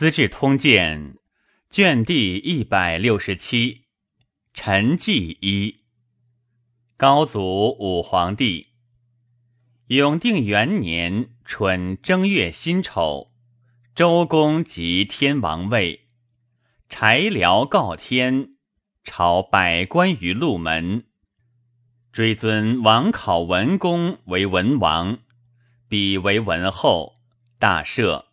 资治通鉴》卷第一百六十七，陈纪一。高祖武皇帝，永定元年春正月辛丑，周公即天王位，柴辽告天，朝百官于鹿门，追尊王考文公为文王，比为文后，大赦。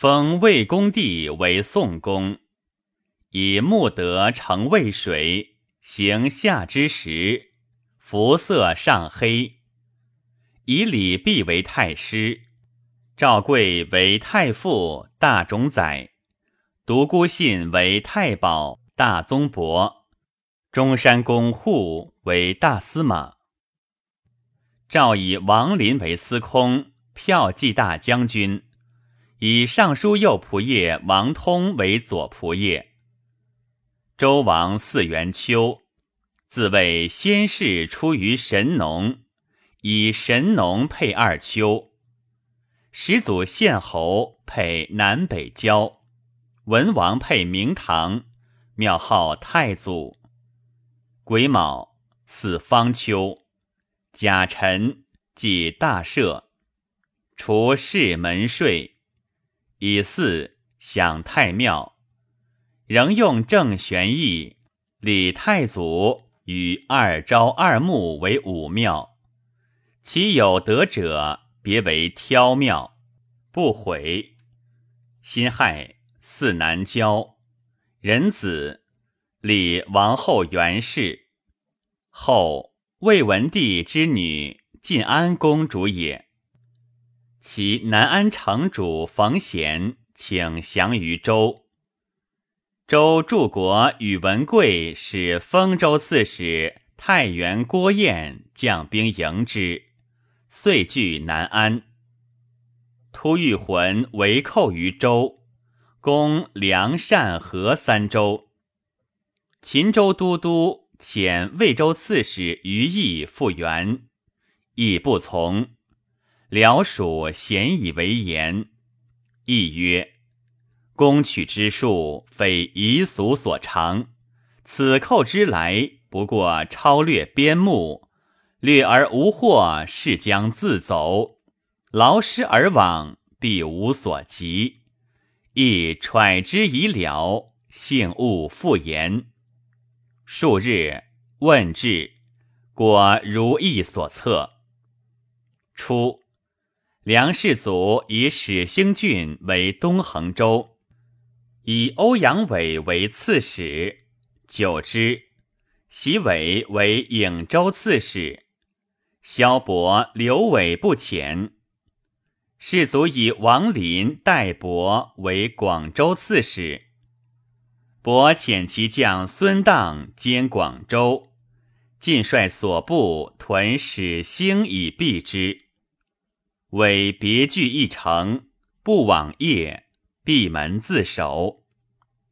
封魏公帝为宋公，以穆德成渭水，行夏之时，服色上黑。以李泌为太师，赵贵为太傅、大冢宰，独孤信为太保、大宗伯，中山公护为大司马。赵以王林为司空，骠骑大将军。以尚书右仆射王通为左仆射。周王祀元秋，自谓先世出于神农，以神农配二丘。始祖献侯配南北郊，文王配明堂，庙号太祖。癸卯，四方丘。甲辰，即大赦，除世门税。以祀享太庙，仍用正玄义礼太祖与二昭二穆为武庙，其有德者别为挑庙，不毁。辛亥祀南郊，仁子李王后元氏，后魏文帝之女晋安公主也。其南安城主冯贤请降于周。周柱国宇文贵使丰州刺史太原郭彦将兵迎之，遂据南安。突遇魂围寇于周，攻梁善河三州。秦州都督遣魏州刺史于毅复援，亦不从。辽属咸以为言，亦曰：“攻取之术，非夷俗所长。此寇之来，不过超略边牧，略而无获，是将自走。劳师而往，必无所及。亦揣之以了，幸勿复言。数日问至，果如意所测。初。”梁世祖以始兴郡为东衡州，以欧阳伟为刺史。久之，袭伟为颍州刺史。萧伯、刘伟不遣。世祖以王林、代伯为广州刺史。伯遣其将孙荡兼广州，尽率所部屯始兴以避之。为别具一城，不往夜，闭门自守。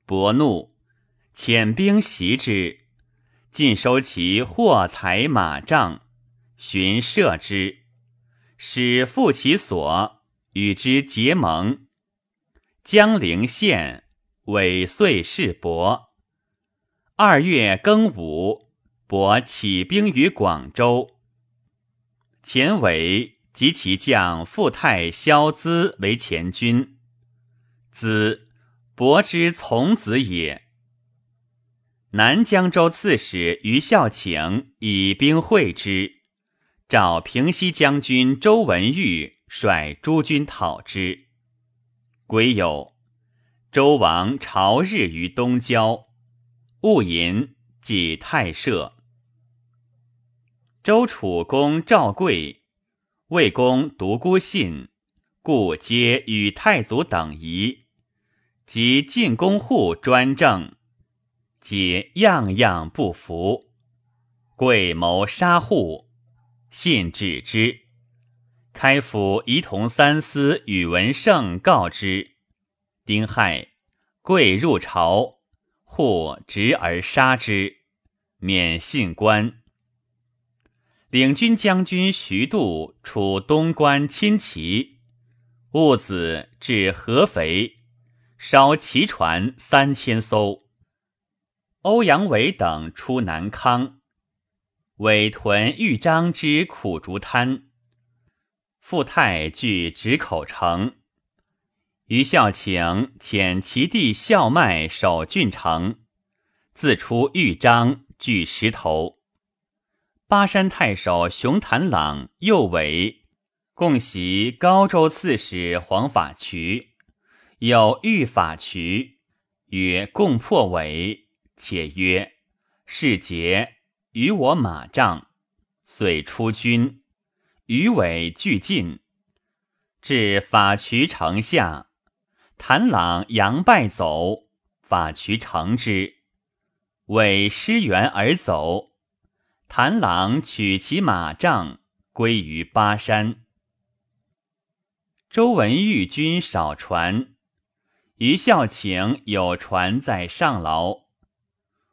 伯怒，遣兵袭之，尽收其货财马帐，寻射之，使复其所，与之结盟。江陵县尾岁是伯。二月庚午，伯起兵于广州。前为。及其将傅太萧咨为前军，子伯之从子也。南江州刺史于孝请以兵会之，召平西将军周文玉率诸军讨之。癸酉，周王朝日于东郊，戊寅，即太社。周楚公赵贵。魏公独孤信，故皆与太祖等仪，及晋公户专政，皆样样不服。贵谋杀户，信止之。开府仪同三司宇文盛告之。丁亥，贵入朝，户执而杀之，免信官。领军将军徐度出东关亲齐，戊子至合肥，烧齐船三千艘。欧阳伟等出南康，伪屯豫章之苦竹滩。傅泰据直口城，于孝请遣其弟孝迈守郡城，自出豫章据石头。巴山太守熊谭朗、右为共袭高州刺史黄法渠，有御法渠，曰共破尾，且曰世节与我马帐，遂出军。余尾俱进，至法渠城下，谭朗佯败走，法渠城之，尾失援而走。谭郎取其马杖，归于巴山。周文玉军少船，于孝请有船在上劳，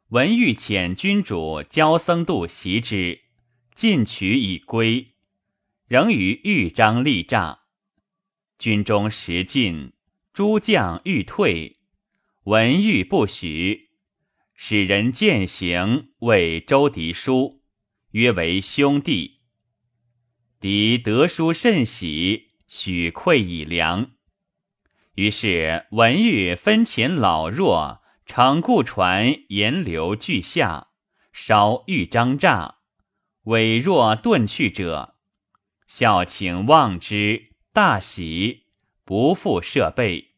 文玉遣君主焦僧度袭之，进取以归。仍于豫章立诈，军中食尽，诸将欲退，文玉不许，使人践行，为周迪书，约为兄弟。敌得书甚喜，许馈以粮。于是文玉分遣老弱，乘故船沿流俱下，烧豫章栅，委若遁去者。孝请望之，大喜，不复设备。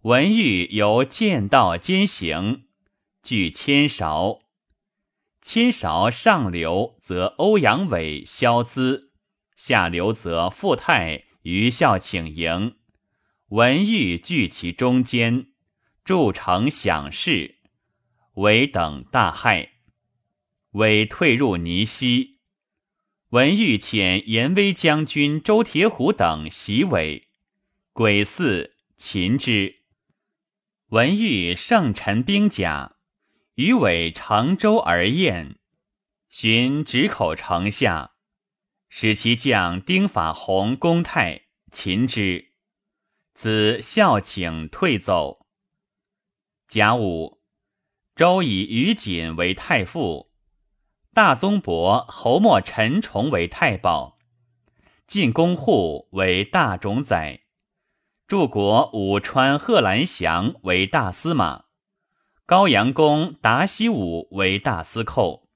文玉由剑道兼行，据千韶。千韶上流则欧阳伟、萧资，下流则傅泰、余孝请迎。文玉聚其中间，筑城享事。韦等大骇，韦退入泥溪。文玉遣严威将军周铁虎等袭尾，鬼四擒之。文玉盛陈兵甲，于尾乘舟而宴，寻直口城下，使其将丁法洪攻泰，擒之。子孝请退走。甲午，周以于锦为太傅。大宗伯侯莫陈崇为太保，晋公户为大冢宰，柱国武川贺兰祥为大司马，高阳公达西武为大司寇。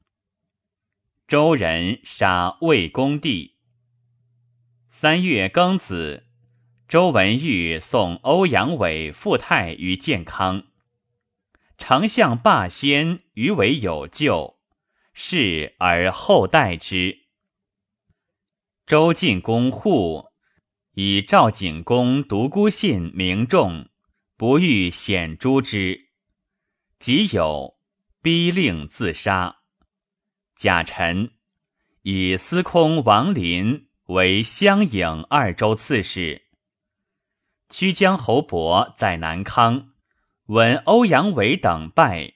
周人杀魏公帝。三月庚子，周文玉送欧阳伟、傅泰于建康，丞相霸先余为有救。是而后代之。周晋公护以赵景公独孤信名重，不欲显诛之，即有逼令自杀。贾臣以司空王林为襄颍二州刺史。曲江侯伯在南康，闻欧阳伟等败，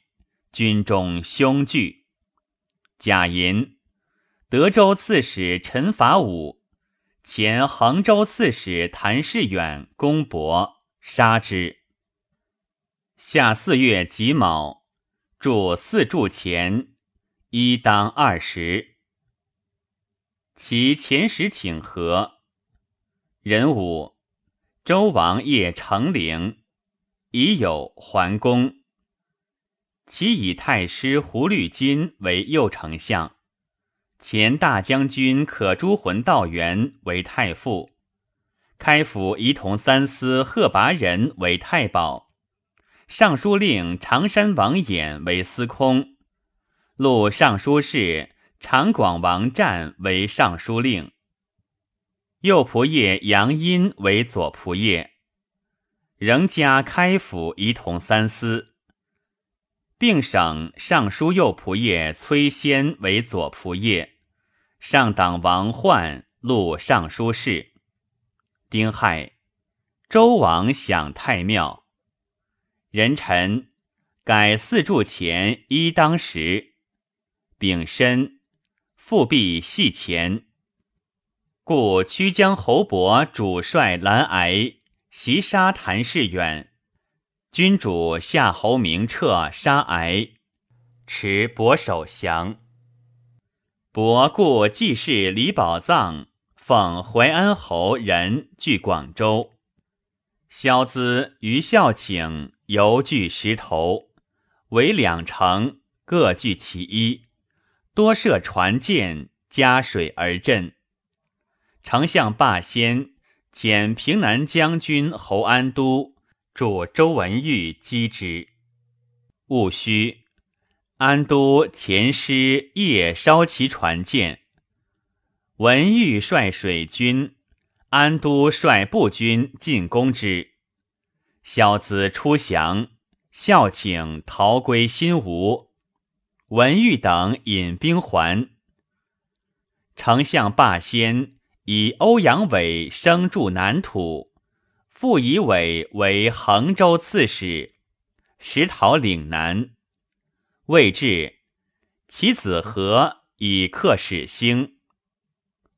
军中凶惧。贾寅，德州刺史陈法武，前衡州刺史谭世远攻伯，杀之。夏四月己卯，铸四柱前，一当二十。其前时请和。壬午，周王业成陵，已有桓公。其以太师胡律金为右丞相，前大将军可诛浑道元为太傅，开府仪同三司贺拔仁为太保，尚书令常山王衍为司空，录尚书事长广王湛为尚书令，右仆射杨殷为左仆射，仍加开府仪同三司。并省尚书右仆射崔先为左仆射，上党王焕录尚书事。丁亥，周王享太庙。壬辰，改四柱前一当十。丙申，复辟系前。故曲江侯伯主帅蓝癌袭杀谭世远，君主夏侯明彻杀癌，持伯守降。伯故季氏李宝藏奉淮安侯人据广州。萧资于孝请犹据石头，为两城各据其一，多设船舰，加水而镇。丞相霸先遣平南将军侯安都助周文玉击之，戊戌，安都前师夜烧其船舰，文玉率水军。安都率步军进攻之，萧子出降，孝请逃归新吴。文玉等引兵还。丞相霸先以欧阳伟生驻南土，复以伟为衡州刺史，实讨岭南。未至，其子和以克始兴。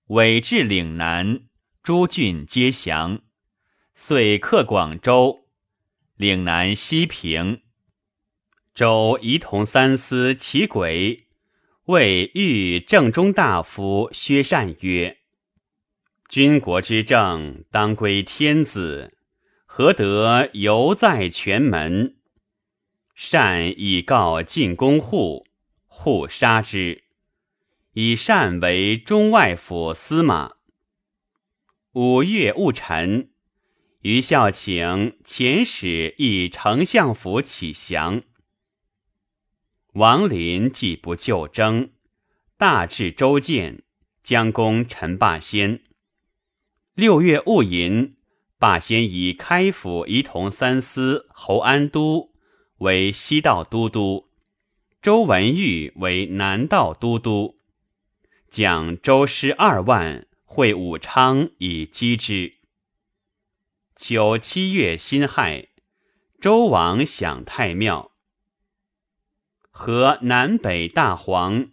伟至岭南。诸郡皆降，遂克广州，岭南西平。周仪同三司齐轨。谓豫正中大夫。薛善曰：“军国之政，当归天子，何得犹在权门？”善以告进宫户，户杀之，以善为中外府司马。五月戊辰，余孝请遣使以丞相府起降。王林既不就征，大至周建，将攻陈霸先。六月戊寅，霸先以开府仪同三司侯安都为西道都督，周文玉为南道都督，将周师二万。会武昌以击之。九七月辛亥，周王享太庙。和南北大黄，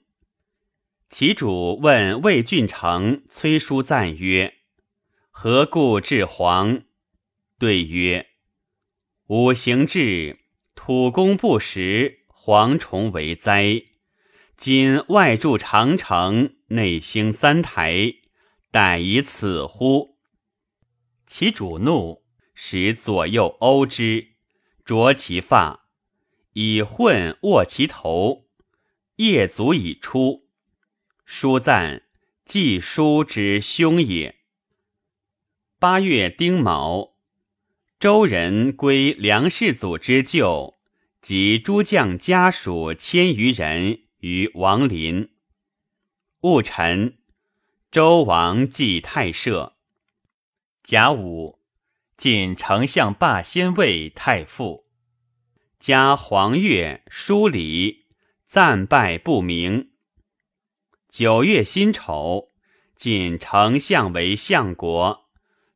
其主问魏郡丞崔叔赞曰：“何故至黄？”对曰：“五行至，土工不实，蝗虫为灾。今外筑长城，内兴三台。”逮以此乎？其主怒，使左右殴之，啄其发，以混握其头。夜足以出。书赞季书之兄也。八月丁卯，周人归梁世祖之旧，及诸将家属千余人于王陵。戊辰。周王祭太社。甲午，晋丞相霸先位太傅。加黄钺书礼，赞拜不明。九月辛丑，晋丞相为相国，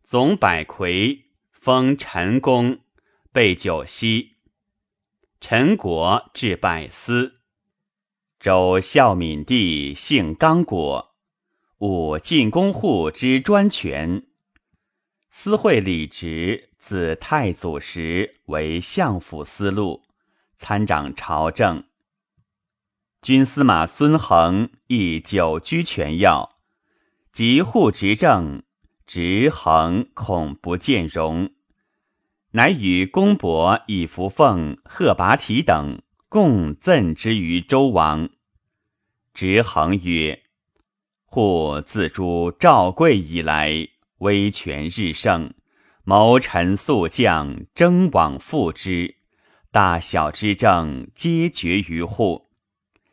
总百魁，封陈公，备九锡。陈国至百司。周孝敏帝姓刚果。武进宫户之专权，司会李直自太祖时为相府司路，参掌朝政。军司马孙衡亦久居权要，及户执政，直衡恐不见容，乃与公伯以福凤、贺拔提等共赠之于周王。直衡曰。或自诛赵贵以来，威权日盛，谋臣速将争往复之，大小之政皆决于户。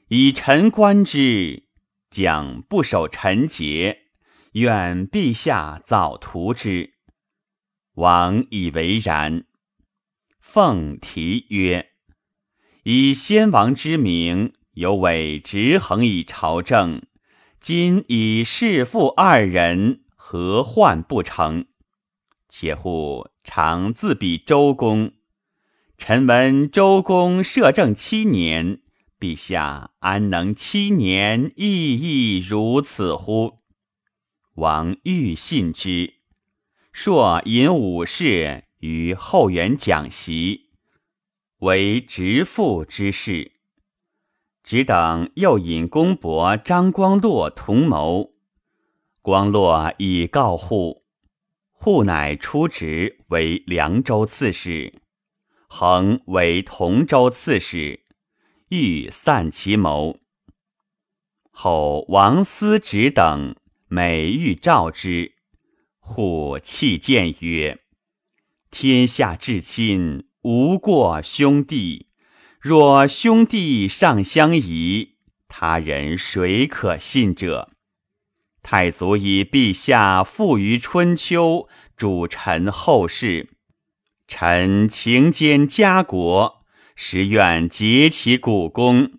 以臣观之，将不守臣节，愿陛下早图之。王以为然。奉题曰：“以先王之名，犹委直衡以朝政。”今以弑父二人，何患不成？且乎常自比周公。臣闻周公摄政七年，陛下安能七年亦亦如此乎？王欲信之，朔引武士于后园讲席，为执父之事。只等又引公伯张光洛同谋，光洛以告户，户乃出职为凉州刺史，恒为同州刺史，欲散其谋。后王思直等每欲召之，户弃谏曰：“天下至亲。”无过兄弟，若兄弟尚相疑，他人谁可信者？太祖以陛下富于春秋，主臣后世，臣情兼家国，实愿竭其股功。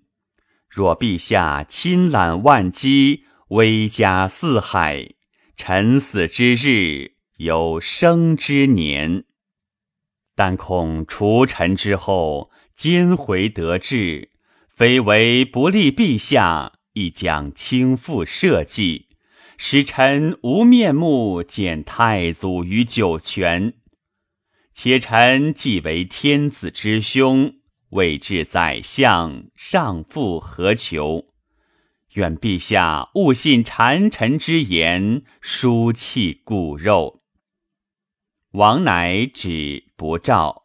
若陛下亲揽万机，威加四海，臣死之日，有生之年。但恐除臣之后，今回得志，非为不利陛下，亦将倾覆社稷，使臣无面目见太祖于九泉。且臣既为天子之兄，位至宰相，上复何求？愿陛下勿信谗臣之言，疏弃骨肉。王乃止不召，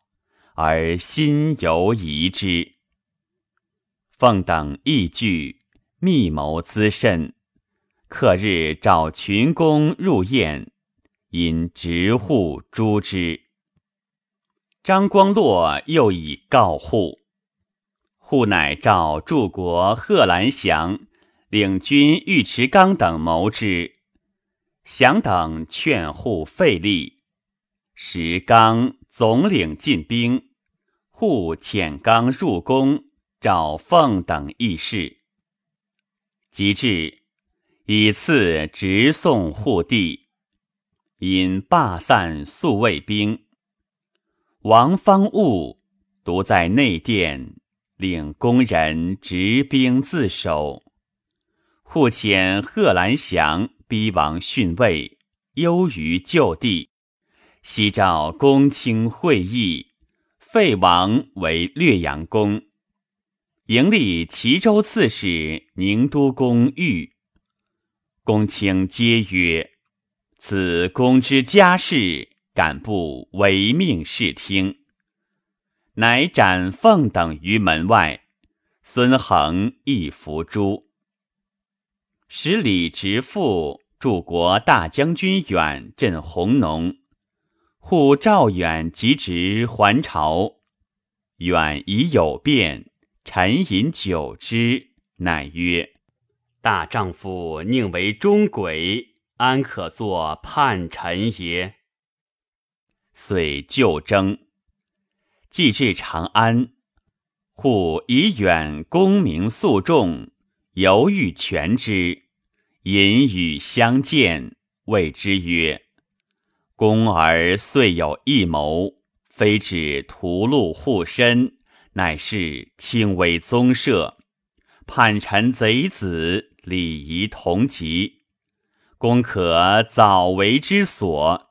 而心犹疑之。奉等亦惧，密谋滋甚。克日召群公入宴，因直户诛之。张光洛又以告户，户乃召柱国贺兰祥领军尉迟纲等谋之。祥等劝户费力。石刚总领进兵，护遣刚入宫，召凤等议事。及至，以次直送护帝，因罢散宿卫兵。王方悟独在内殿，领工人执兵自守。护遣贺兰祥逼王逊位，忧于旧地。西召公卿会议，废王为略阳公，迎立齐州刺史宁都公玉。公卿皆曰：“此公之家事，敢不违命视听？”乃斩凤等于门外。孙恒亦伏诛。使李直父助国大将军远镇弘农。护赵远即直还朝，远已有变，臣饮酒之，乃曰：“大丈夫宁为忠鬼，安可作叛臣也？”遂就征，既至长安，护以远功名诉众，犹豫全之，隐语相见，谓之曰。公儿遂有异谋，非指屠戮护身，乃是轻微宗社，叛臣贼子，礼仪同级。公可早为之所，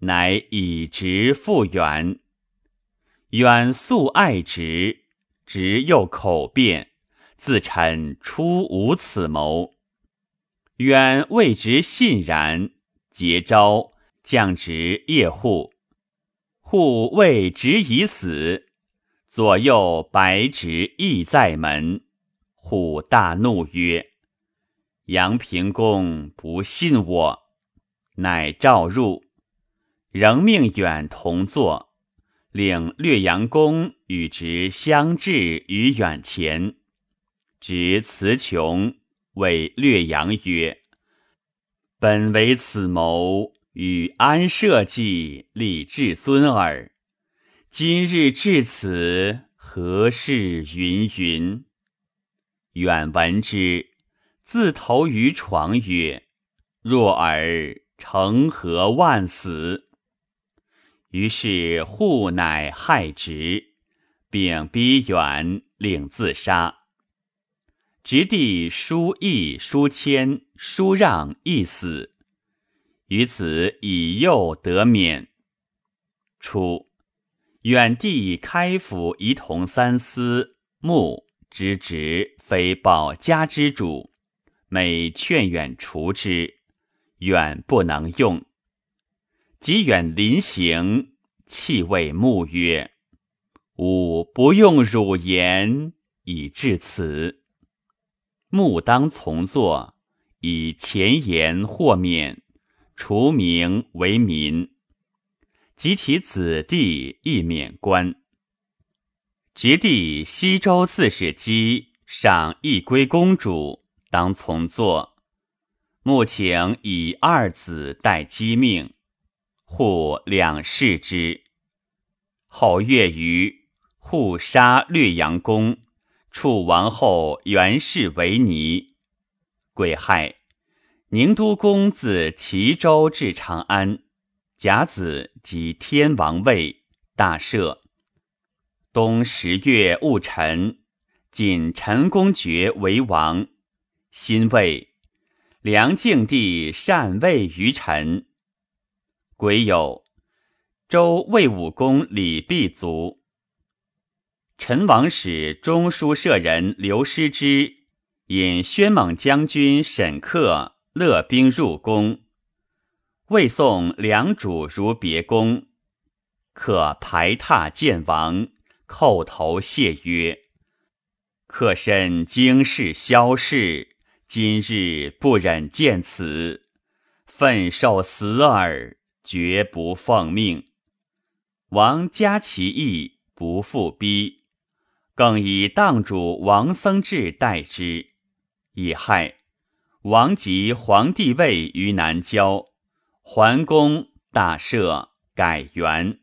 乃以直复远。远素爱直，直又口辩，自陈初无此谋。远谓直信然，结招。降职夜户，户谓职已死，左右白直亦在门。虎大怒曰：“阳平公不信我，乃召入，仍命远同坐，令略阳公与之相至于远前。执词穷，谓略阳曰：‘本为此谋。’”与安社稷，立至尊耳。今日至此，何事云云？远闻之，自投于床曰：“若尔，成何万死？”于是户乃害直，并逼远，令自杀。直弟叔义、叔谦、叔让亦死。于此以幼得免。初，远地开府仪同三司穆之职，非保家之主，每劝远除之，远不能用。及远临行，泣谓穆曰：“吾不用汝言，以至此。”穆当从坐，以前言豁免，除名为民。及其子弟亦免官。侄弟西周刺史姬赏一归公主，当从坐。穆请以二子代姬命，护两世之。后月余，户杀略阳公，处王后袁氏为尼。癸亥，宁都公自齐州至长安。甲子即天王位，大赦。冬十月戊辰，晋陈公爵为王。辛未，梁敬帝禅位于陈。癸酉，周魏武公李弼卒。陈王使中书舍人刘师之引宣猛将军沈克勒兵入宫。未送良主如别宫，可排闼见王，叩头谢曰：“客身经世消逝，今日不忍见此，奋受死耳，绝不奉命。”王加其意，不复逼，更以当主王僧智代之。以害，王及皇帝位于南郊。桓公大赦，改元，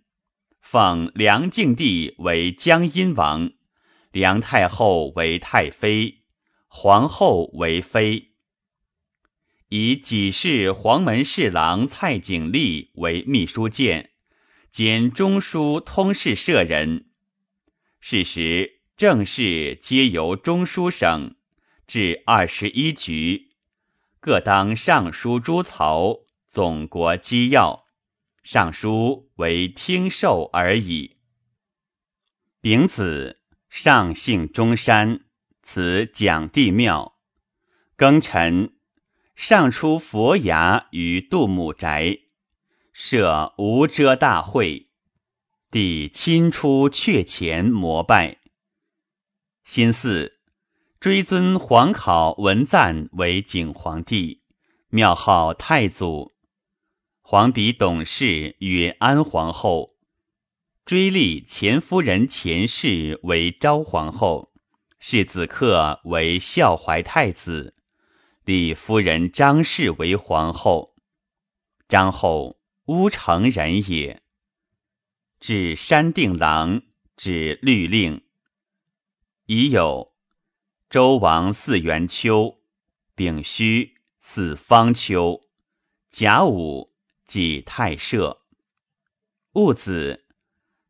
奉梁敬帝为江阴王，梁太后为太妃，皇后为妃。以己氏黄门侍郎蔡景历为秘书监，兼中书通事舍人。是时政事皆由中书省，至二十一局，各当尚书诸曹。总国机要，尚书为听授而已。丙子，上姓中山，此蒋帝庙。庚辰，上出佛牙于杜母宅，设无遮大会，帝亲出阙前膜拜。辛巳，追尊皇考文赞为景皇帝，庙号太祖。皇比董氏曰安皇后，追立前夫人前氏为昭皇后，世子克为孝怀太子，立夫人张氏为皇后。张后乌城人也，至山定郎，指律令。已有周王四元秋，丙戌四方丘，甲午。即太社，戊子，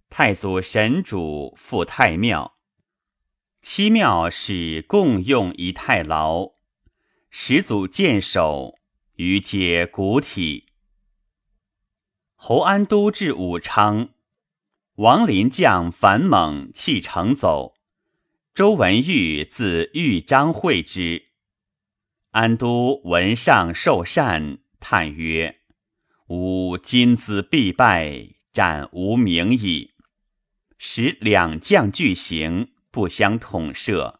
太祖神主赴太庙，七庙使共用一太牢，始祖见首，余皆古体。侯安都至武昌，王林将樊猛弃城走，周文玉自豫章会之，安都闻上受禅，叹曰。吾今兹必败，战无名矣。使两将俱行，不相统摄；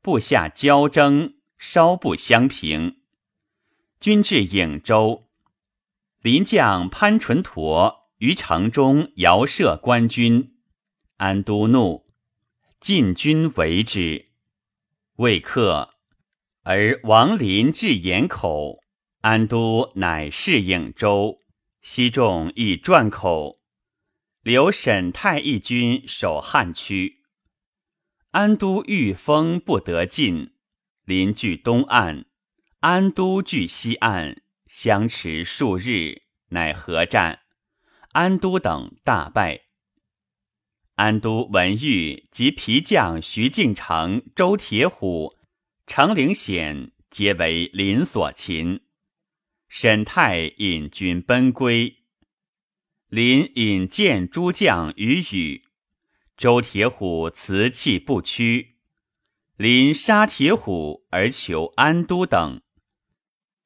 部下交争，稍不相平。军至颍州，临将潘纯陀于城中遥射官军，安都怒，进军围之，未克。而王林至兖口，安都乃是颍州。西众亦转口，留沈太一军守汉区。安都遇风不得进，临据东岸，安都据西岸，相持数日，乃合战。安都等大败。安都闻玉及皮将徐敬诚、周铁虎、程灵显，皆为林所擒。沈泰引军奔归，林引见诸将于宇，周铁虎辞气不屈，临杀铁虎而求安都等，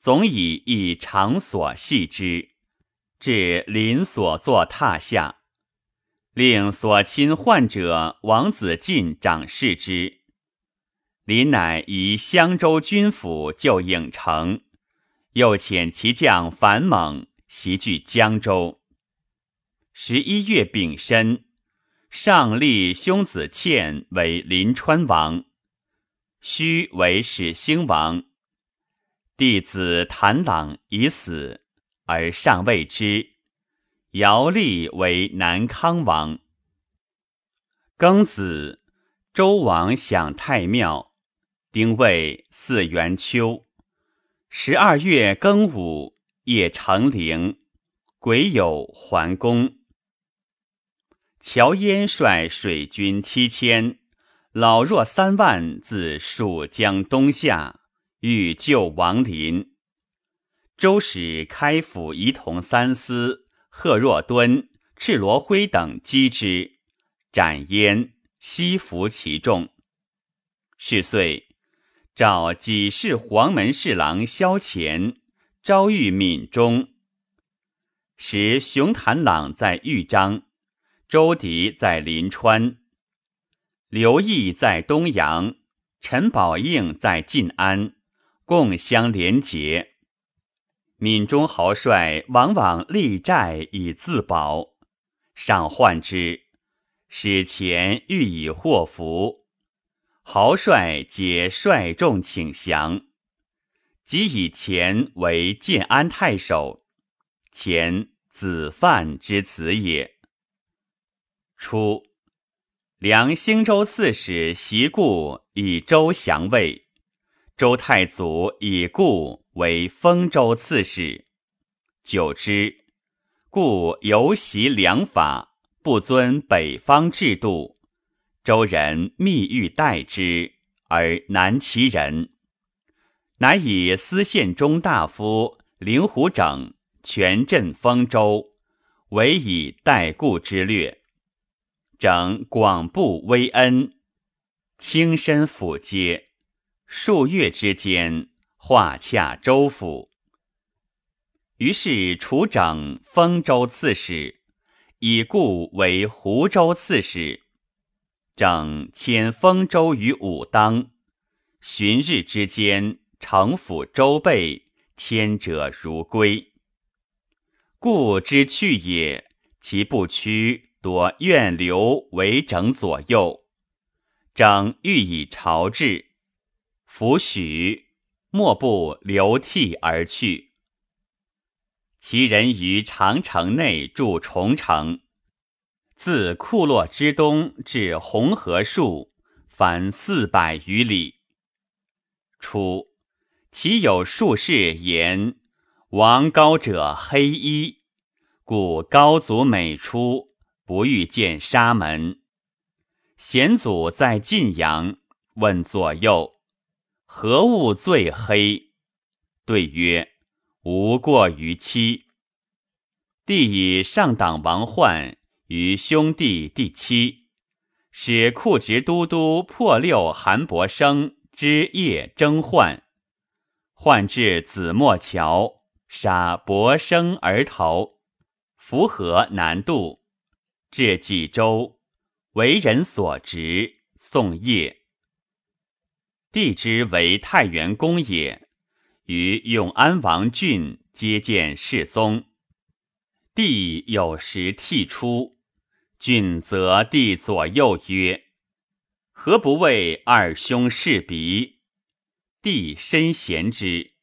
总以一长所系之，至林所坐榻下，令所亲患者王子进掌视之。林乃移襄州军府就郢城，又遣其将樊猛袭据江州。十一月丙申。上立兄子倩为临川王，须为始兴王。弟子谭朗已死，而尚未知。姚立为南康王。庚子，周王享太庙，丁未，四元秋，十二月庚午，夜成陵，癸酉桓公。乔燕率水军七千，老弱三万，自蜀江东下，欲救王林。周使开府仪同三司贺若敦、赤罗辉等击之，斩焉，悉服其众。是岁，召己氏黄门侍郎萧乾，招遇闽中。时熊谭朗在豫章。周迪在临川，刘毅在东阳，陈宝应在晋安，共相连结。闽中豪帅往往立寨以自保，上患之，使前欲以祸福。豪帅皆率众请降，即以前为建安太守，前子范之子也。初，梁兴州刺史袭故以周降魏，周太祖以故为丰州刺史。久之，故游袭良法，不遵北方制度，周人密欲待之，而难其人。乃以司宪中大夫灵狐整全镇丰州，委以待故之略。整广布威恩，轻身抚接，数月之间，化洽州府。于是除整丰州刺史，以故为湖州刺史。整迁丰州于武当，旬日之间，城府周备，迁者如归。故之去也，其不屈。多愿留为整左右，整欲以朝制，弗许，莫不流涕而去。其人于长城内筑重城，自库洛之东至红河树，凡四百余里。初，其有术士言：王高者黑衣，故高祖每出。不欲见沙门，贤祖在晋阳，问左右何物最黑？对曰：无过于妻。帝以上党王焕于兄弟第七，使库直都督破六韩伯生之夜征焕，焕至子墨桥，杀伯生而逃，符河南渡。至济州，为人所执，送业。帝之为太原公也，与永安王俊接见世宗。帝有时替出，俊则帝左右曰：“何不为二兄侍鼻？”帝深贤之。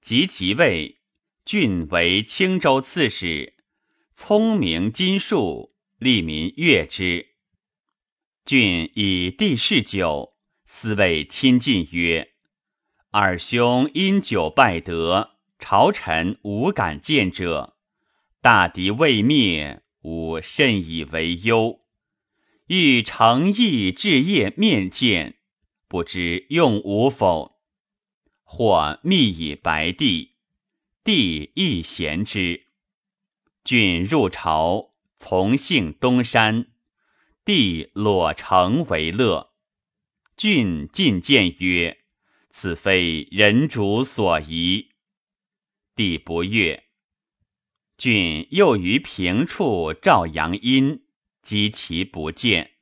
及其位，俊为青州刺史，聪明金术。利民悦之。郡以地势久，思谓亲近曰：“二兄因酒败德，朝臣无敢见者。大敌未灭，吾甚以为忧。欲诚意置业面见，不知用吾否？”或密以白帝，帝亦贤之。郡入朝。从幸东山，帝裸城为乐。郡进谏曰：“此非人主所宜。”帝不悦。郡又于平处照阳阴，击其不见。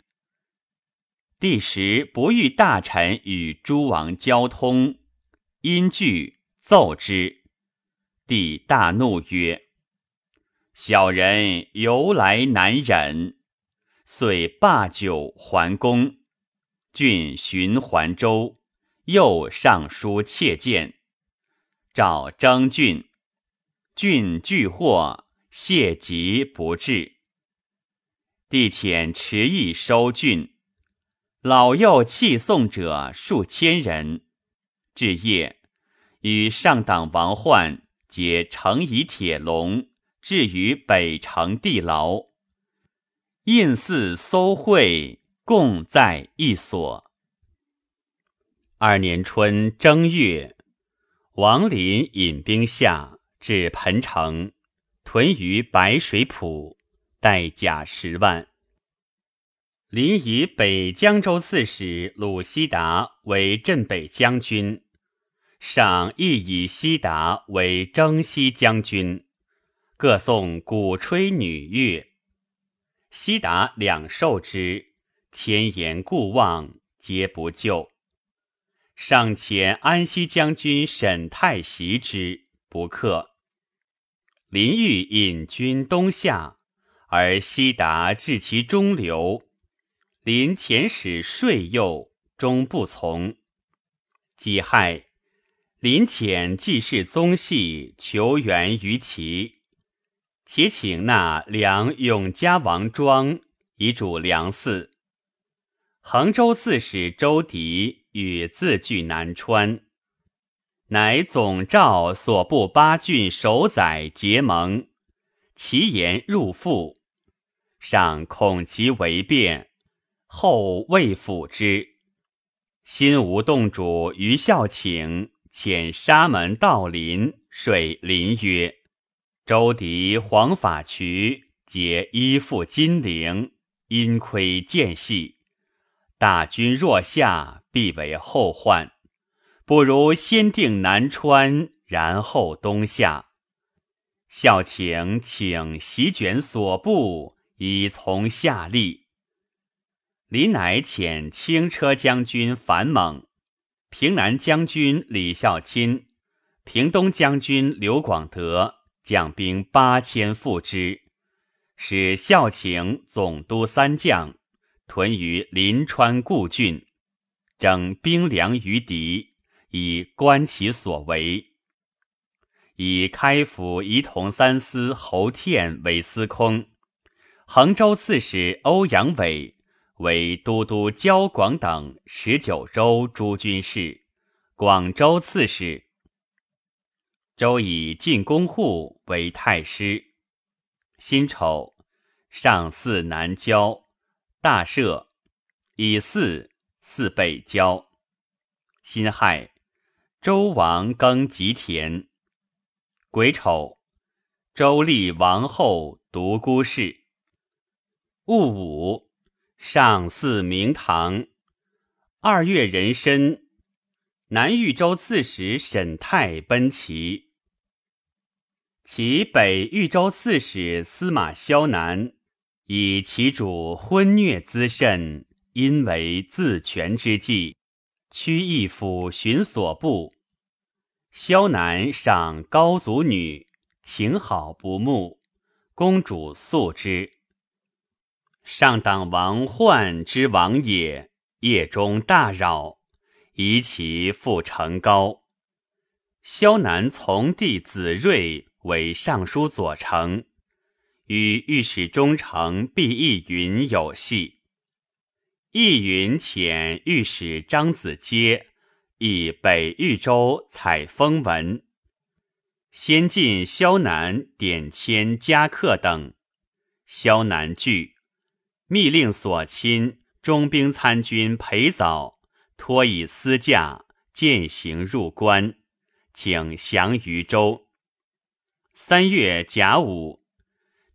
帝时不欲大臣与诸王交通，因惧奏之。帝大怒曰：“小人由来难忍。”遂罢酒还宫。郡寻还州，又上书切谏，召征郡。郡拒获，谢疾不至。帝遣持役收郡，老幼弃送者数千人。至夜，与上党王奂。皆乘以铁笼，置于北城地牢。印寺搜会，共在一所。二年春正月，王林引兵下至彭城，屯于白水浦，带甲十万。临以北江州刺史鲁西达为镇北将军。上亦以西达为征西将军，各送鼓吹女乐。西达两受之，千言固望，皆不救。上遣安西将军沈泰袭之，不克。林玉引军东下，而西达至其中流。临遣使说诱，终不从。己亥。临遣季氏宗系求援于齐，且请纳梁永嘉王庄以主梁嗣。衡州刺史周迪与自据南川，乃总诏所部八郡守宰结盟，其言入腹，上恐其为变，后未辅之。新吴洞主于孝请。遣沙门道林水林曰：“周迪黄法渠皆依附金陵，因窥间隙，大军若下，必为后患。不如先定南川，然后东下。孝请请席卷所部，以从下吏。李乃遣轻车将军樊猛。”平南将军李孝钦、平东将军刘广德将兵八千赴之，使孝请总督三将屯于临川故郡，整兵粮于敌，以观其所为。以开府仪同三司侯天为司空，衡州刺史欧阳伟。为都督交广等十九州诸军事，广州刺史。周以进宫户为太师。辛丑，上巳南郊，大赦。以巳，巳北郊。辛亥，周王耕吉田。癸丑，周立王后独孤氏。戊午。上祀明堂，二月壬申，南豫州刺史沈泰奔齐。其北豫州刺史司马萧南，以其主昏虐滋甚，因为自权之计，屈义府寻所部。萧南赏高祖女，情好不睦，公主素之。上党王奂之王也，夜中大扰，疑其复成高。萧南从弟子睿为尚书左丞，与御史中丞毕义云有隙。义云遣御史张子阶以北豫州采风文，先进萧南点签加客等，萧南惧。密令所亲中兵参军裴早托以私驾践行入关，请降于州。三月甲午，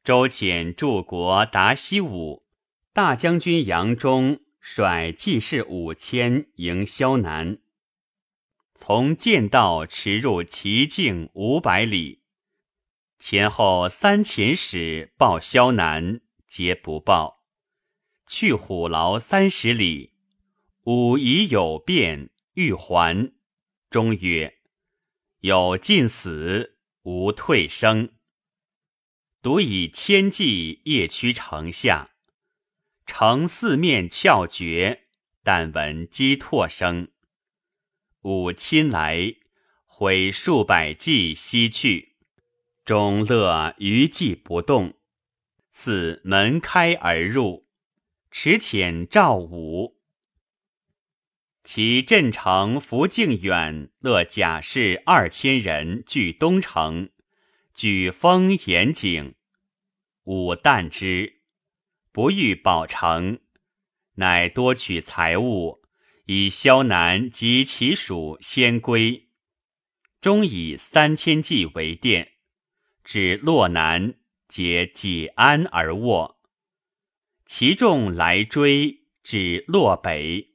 周遣柱国达西武大将军杨忠率骑士五千迎萧南，从剑道驰入齐境五百里，前后三秦使报萧南，皆不报。去虎牢三十里，武已有变，欲还。中曰：“有进死，无退生。独以千骑夜驱城下。”城四面翘绝，但闻击唾声。吾亲来，毁数百骑西去。终乐余骑不动。似门开而入，持遣赵武。其镇城福敬远，乐甲士二千人据东城，举风严景。武旦之。不欲保城，乃多取财物，以萧南及其属先归。终以三千骑为殿，至洛南，皆解安而卧。其众来追，至洛北，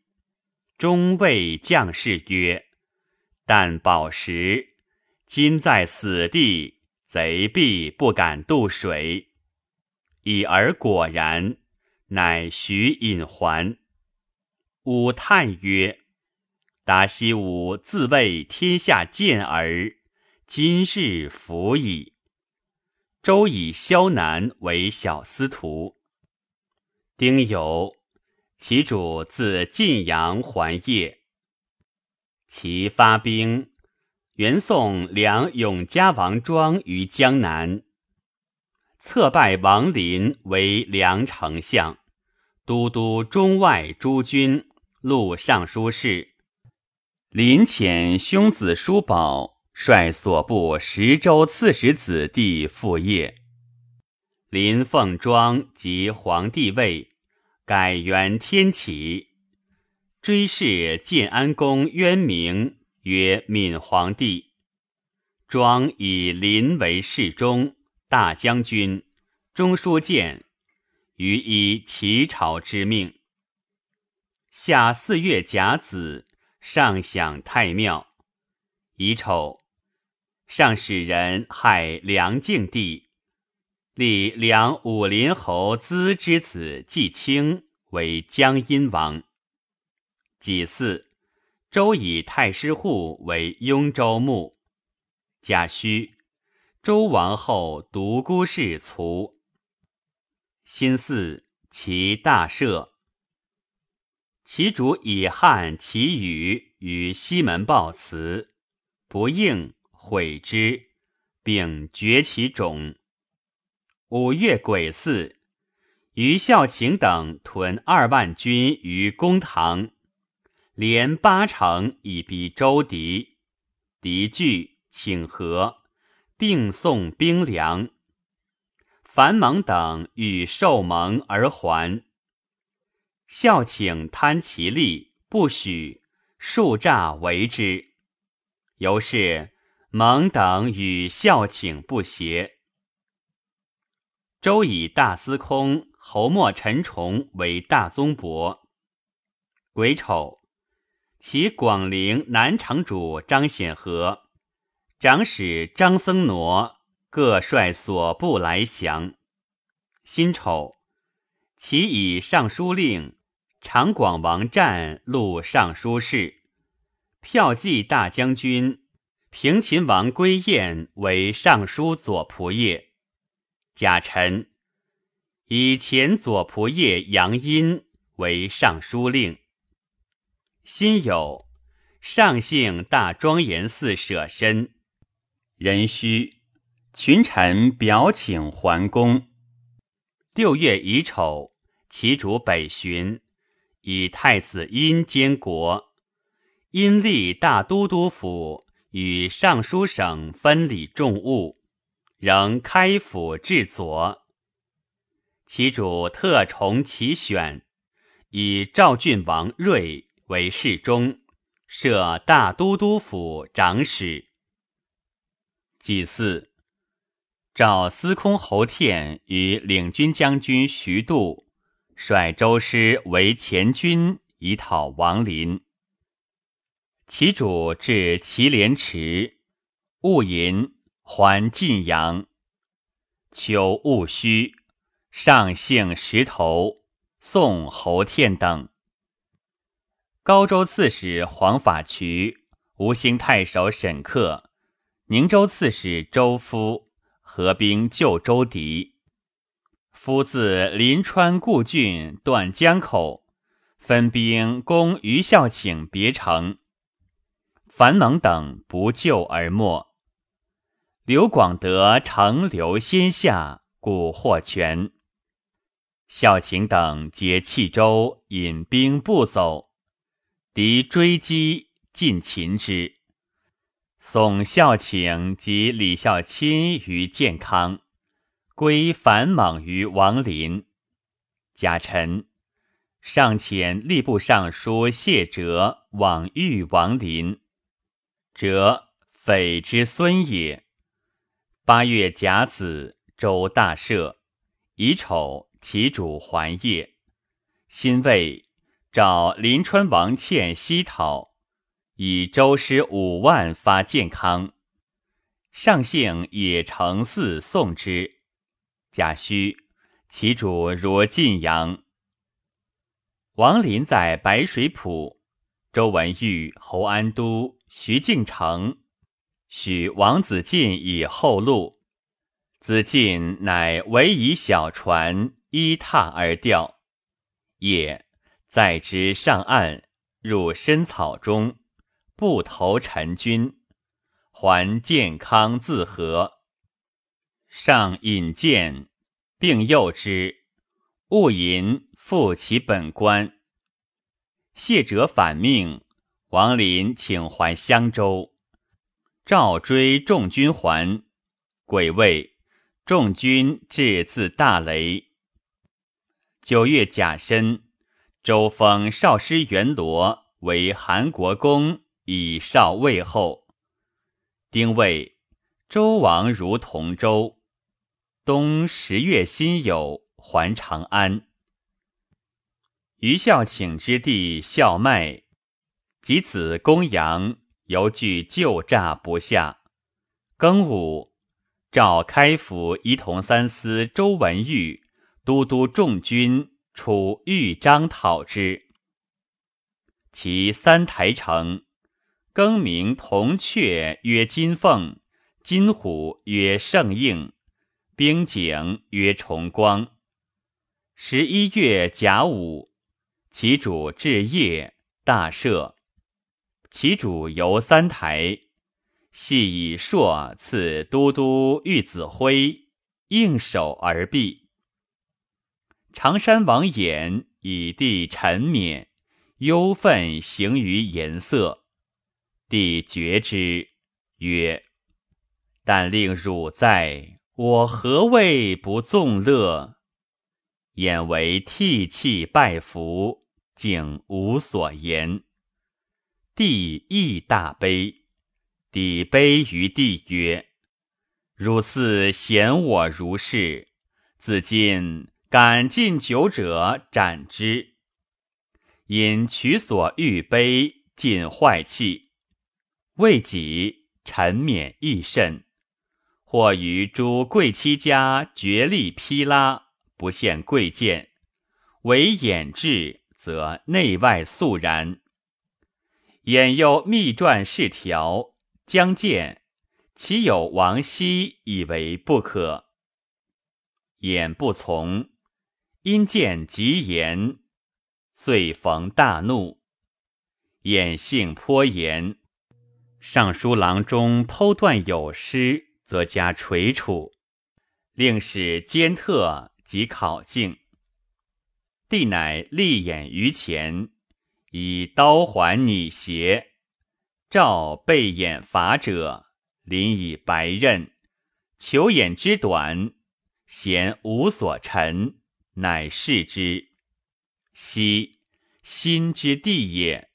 中谓将士曰：“但保时，今在死地，贼必不敢渡水。”已而果然，乃许引还。武叹曰：“达西武自谓天下健儿，今日服矣。”周以萧南为小司徒。丁酉，其主自晋阳还邺。其发兵，元宋梁永嘉王庄于江南。策拜王林为梁丞相，都督中外诸军，录尚书事。林遣兄子叔宝率所部十州刺史子弟赴业。林奉庄即皇帝位，改元天启，追谥建安公渊明曰闵皇帝。庄以林为侍中。大将军、中书监，于以齐朝之命。夏四月甲子，上享太庙。乙丑，上使人害梁敬帝，立梁武林侯资之子季清为江阴王。己巳，周以太师户为雍州牧。贾诩。周王后独孤氏卒。辛巳，其大赦。其主以汉其语于西门报辞，不应，悔之，并绝其种。五月癸巳，于孝勤等屯二万军于公堂，连八城以逼周敌，敌惧，请和。并送兵粮，樊蒙等与受蒙而还，孝请贪其利，不许，数诈为之。由是蒙等与孝请不协。周以大司空侯莫陈崇为大宗伯。癸丑，其广陵南城主张显和。长史张僧挪各率所部来降。辛丑，其以尚书令长广王战录尚书事，骠骑大将军平秦王归燕为尚书左仆射。甲辰，以前左仆射杨殷为尚书令。辛酉，上姓大庄严寺舍身。壬戌，群臣表请还宫。六月乙丑，其主北巡，以太子殷监国。殷立大都督府，与尚书省分理重务，仍开府治左。其主特崇其选，以赵郡王睿为侍中，设大都督府长史。祭祀，赵司空侯恬与领军将军徐度率周师为前军，以讨王林。其主至祁连池，戊寅还晋阳。秋戊戌，上幸石头，宋侯天等。高州刺史黄法渠，吴兴太守沈克，宁州刺史周夫，合兵救周狄。夫自临川故郡断江口，分兵攻余孝请别城。樊蒙等不救而没。刘广德乘流先下，故获全。孝请等皆弃州，引兵不走。敌追击，尽擒之。送孝请及李孝钦于建康。归樊莽于王林，贾臣上遣吏部尚书谢哲往遇王林，哲匪之孙也。八月甲子，周大赦。乙丑，其主还业。辛未，召临川王倩西讨，以周师五万发建康。上幸也成嗣送之。贾诩，其主如晋阳。王林在白水浦，周文玉、侯安都、徐敬成许王子晋以后路。子晋乃唯以小船依榻而钓，夜载之上岸，入深草中，不投陈军，还健康自和。上引荐，并诱之，勿淫，复其本官。谢哲反命，王林请还襄州，召追众军还。癸未，众军至自大雷。九月甲申，周封少师元罗为韩国公，以少魏后。丁未，周王如同州。冬十月辛酉，还长安。余孝请之弟孝迈及子公羊，犹惧旧诈不下。庚午，召开府仪同三司周文玉都督众军楚豫章讨之。其三台城，更名铜雀曰金凤，金虎曰圣应。冰景曰重光。十一月甲午，其主至夜，大赦。其主游三台，系以硕赐都督玉子辉，应手而毕。常山王衍以弟陈冕忧愤行于颜色，帝觉之，曰：“但令汝在。”我何谓不纵乐？眼为涕泣拜服，竟无所言。帝亦大悲，抵悲于帝曰：“汝似嫌我如是，自今敢进酒者斩之。”因取所欲悲，尽坏气。未己，沉免亦甚。或于诸贵戚家绝力披拉，不限贵贱；唯掩至，则内外肃然。眼又密传誓条，将见，其有王熙以为不可。眼不从，因见极言，遂逢大怒。眼性颇严，尚书郎中剖断有失。则加垂处，令使监特及考镜。帝乃立眼于前，以刀环拟邪，照背眼法者，临以白刃，求眼之短，嫌无所陈，乃视之。昔心之地也。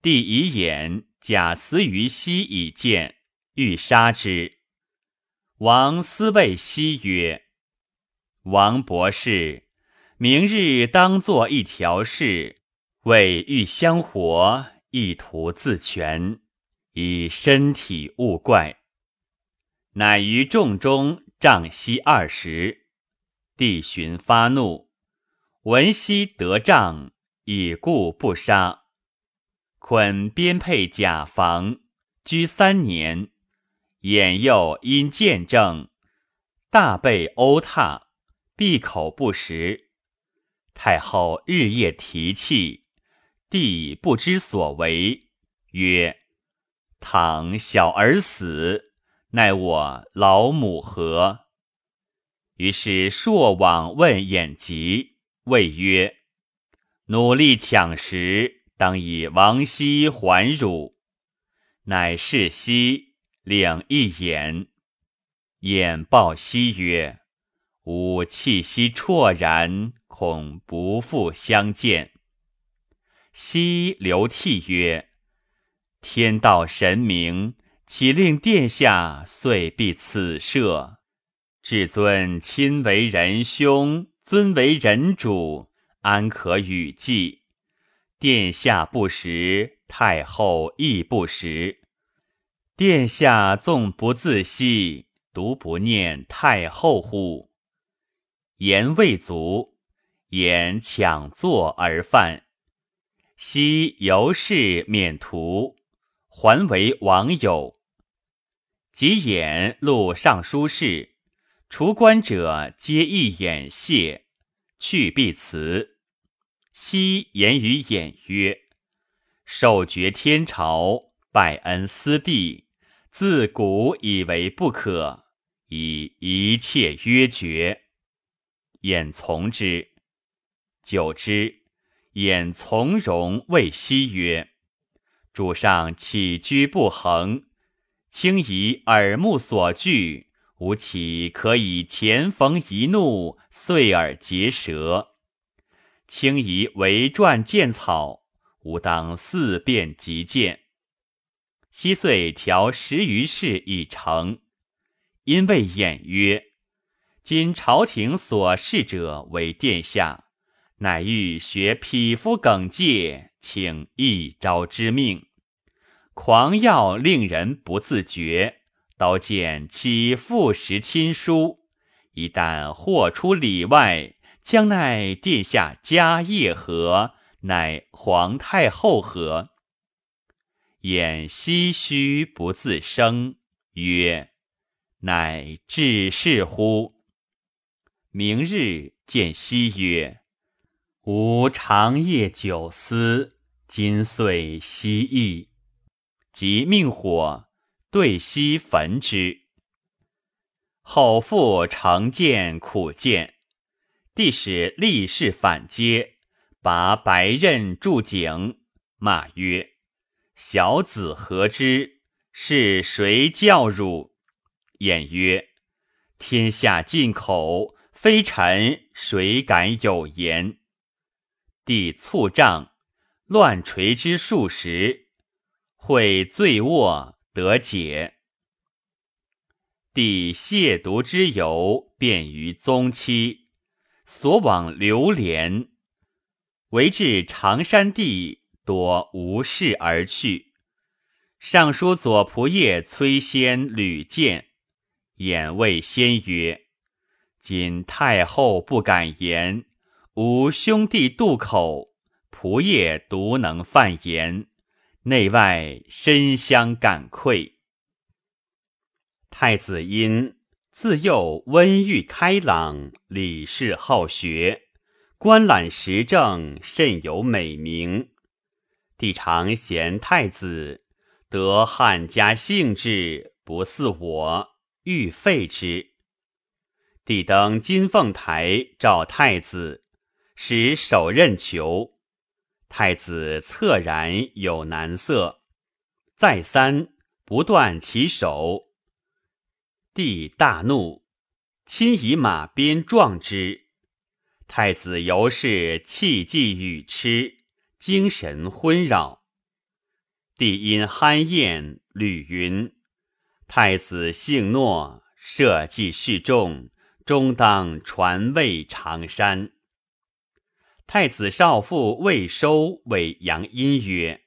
帝以眼假死于西以见。欲杀之，王思谓西曰：“王博士，明日当做一条事，为欲相活，意图自全，以身体勿怪。乃于众中杖息二十，帝寻发怒，闻悉得杖，已故不杀。捆编配甲房，居三年，眼又因见证，大被殴踏，闭口不食。太后日夜提气，帝不知所为，曰：“倘小儿死，奈我老母何？”于是朔往问偃疾，谓曰：“努力抢食，当以王熙还汝。”乃是熙领一言，眼报熙曰：“吾气息绰然。”恐不复相见。昔流涕曰：“天道神明，岂令殿下遂避此赦？至尊亲为人兄，尊为人主，安可与继？殿下不识，太后亦不识。殿下纵不自惜，独不念太后乎？”言未足。言抢坐而犯，昔由是免徒，还为网友。及演录尚书事，除官者皆一眼谢，去必辞。昔言于演曰：“受爵天朝，拜恩私地，自古以为不可，以一切约绝。”演从之。久之，衍从容谓熙曰：“主上起居不恒，轻以耳目所惧，吾岂可以前逢一怒，遂而结舌？轻以为传见草，吾当四变即见。”昔遂调十余事以成，因谓衍曰：“今朝廷所事者为殿下。”乃欲学匹夫耿介，请一朝之命，狂要令人不自觉。刀剑岂复识亲疏？一旦豁出里外，将奈殿下家业何？乃皇太后何？眼唏嘘不自生，曰：“乃至是乎？”明日见熙曰。吾长夜久思，今遂息意，即命火对西焚之。后复常见苦见，帝使立士反接，拔白刃铸颈，骂曰：“小子何之？是谁教汝？”晏曰：“天下进口，非臣谁敢有言？”帝促杖，乱锤之数十，会醉卧得解。帝亵渎之由，便于宗期，所往流连，为至常山地，多无事而去。尚书左仆射崔仙屡见，眼谓先曰：“今太后不敢言。”吾兄弟渡口，仆射独能犯言，内外深相感愧。太子因自幼温郁开朗，礼事好学，观览时政，甚有美名。帝常嫌太子得汉家幸志，不似我，欲废之。帝登金凤台，召太子。使手刃求，太子恻然有难色，再三不断其手。帝大怒，亲以马鞭撞之。太子由是气悸语痴，精神昏扰。帝因酣宴，吕云：太子性懦，社稷势重，终当传位长山。太子少傅魏收谓杨殷曰：“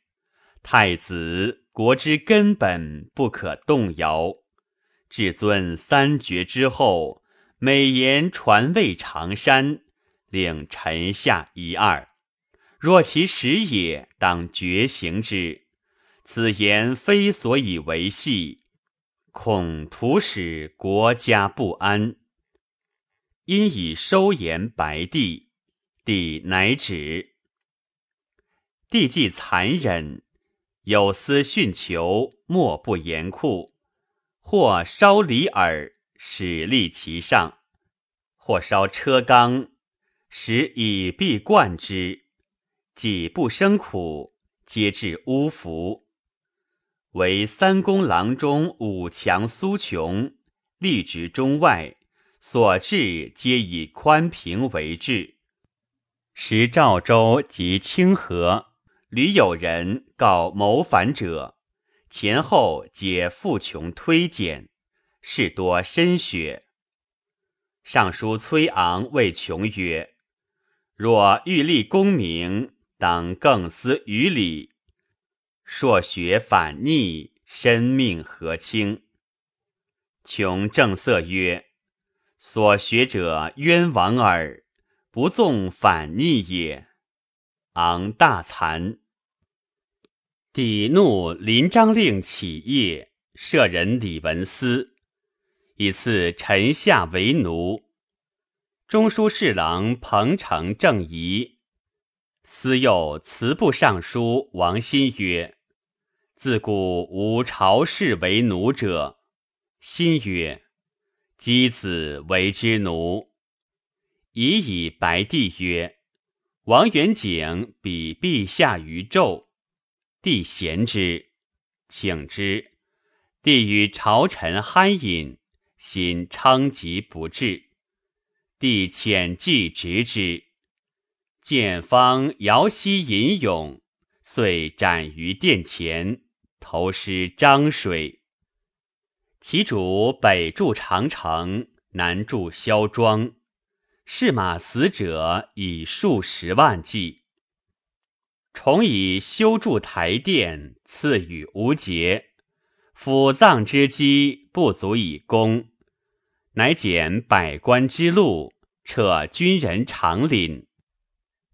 太子国之根本不可动摇。至尊三绝之后，美言传位长山，令臣下一二。若其实也，当绝行之。此言非所以为戏，恐徒使国家不安。因以收言白帝。”帝乃止。帝既残忍，有司训求，莫不严酷。或烧离耳，使立其上；或烧车缸，使以币贯之。既不生苦，皆至污服。为三公郎中五强苏琼，立直中外，所至皆以宽平为治。时赵州及清河，屡有人告谋反者，前后皆复穷推荐，事多深雪。尚书崔昂谓琼曰：“若欲立功名，当更思于理。硕学反逆，身命何轻？”琼正色曰：“所学者冤枉耳。”不纵反逆也，昂大惭。帝怒，临章令起业，舍人李文思，以赐臣下为奴。中书侍郎彭城正仪，司右辞部尚书王欣曰：“自古无朝士为奴者。”欣曰：“箕子为之奴。”以以白帝曰：“王元景比陛下于纣，帝贤之，请之。帝与朝臣酣饮，心称疾不至。帝遣计执之，见方遥息吟咏，遂斩于殿前，投师漳水。其主北筑长城，南筑萧庄。”是马死者以数十万计，重以修筑台殿，赐予无节。府葬之基不足以供，乃减百官之禄，撤军人常领，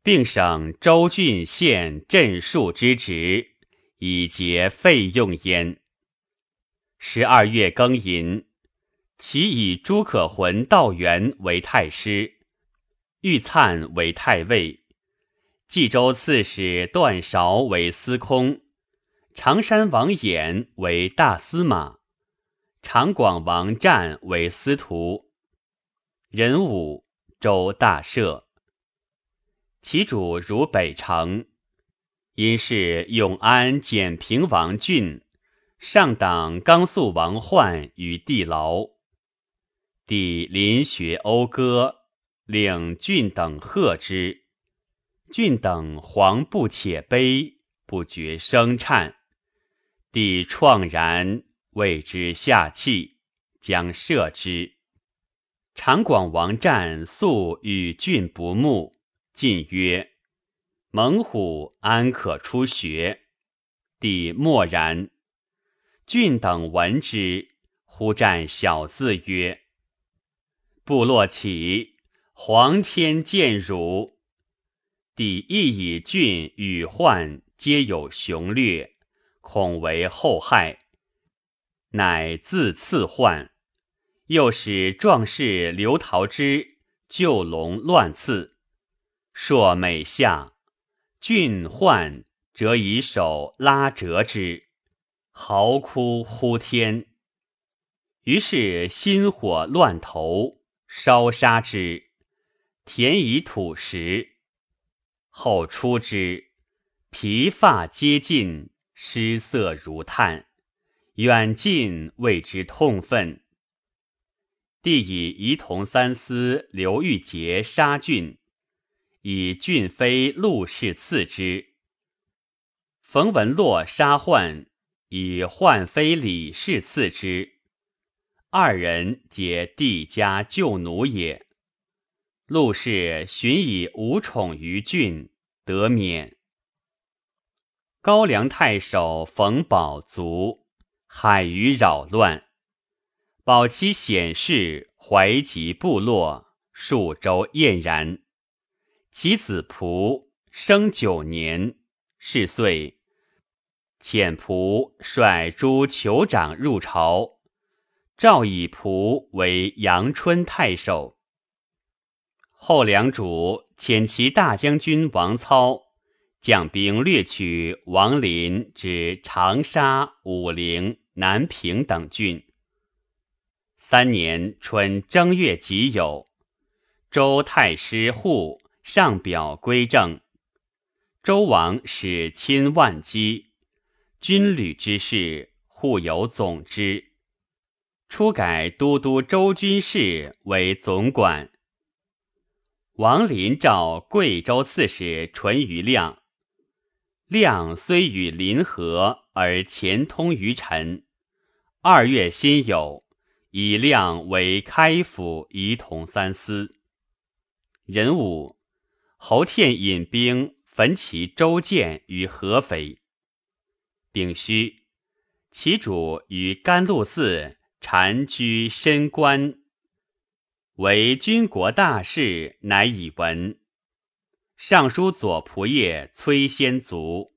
并省州郡县镇戍之职，以节费用焉。十二月庚寅，其以朱可浑、道元为太师。玉粲为太尉，冀州刺史段韶为司空，常山王衍为大司马，长广王湛为司徒。壬午，州大赦。其主如北城，因是永安简平王俊，上党刚肃王焕于地牢，帝临学讴歌。令郡等贺之，郡等惶不且悲，不觉声颤。帝怆然，谓之下气，将赦之。长广王战素与郡不睦，进曰：“猛虎安可出穴？”帝默然。郡等闻之，忽战小字曰：“部落起。”皇天见汝，帝亦以郡与患皆有雄略，恐为后害，乃自赐患。又使壮士刘陶之救龙乱刺，朔美下，郡患则以手拉折之，嚎哭呼天。于是心火乱投，烧杀之。填以土石，后出之，皮发皆尽，失色如炭。远近为之痛愤。帝以仪同三司刘玉杰杀郡，以郡妃陆氏赐之。冯文洛杀宦，以宦妃李氏赐之。二人皆帝家旧奴也。陆氏寻以无宠于郡，得免。高梁太守冯宝卒，海虞扰乱，保其显示怀集部落，数州晏然。其子仆生九年，是岁，遣仆率诸酋长入朝，诏以仆为阳春太守。后梁主遣其大将军王操将兵掠取王林至长沙、武陵、南平等郡。三年春正月己酉，周太师护上表归政。周王使亲万机，军旅之事，户有总之。初改都督周军事为总管。王林召贵州刺史淳于亮，亮虽与林和，而前通于臣。二月辛酉，以亮为开府仪同三司。壬午，侯天引兵焚其州建于合肥。丙戌，其主于甘露寺禅居深关。为军国大事，乃以闻。尚书左仆射崔先卒，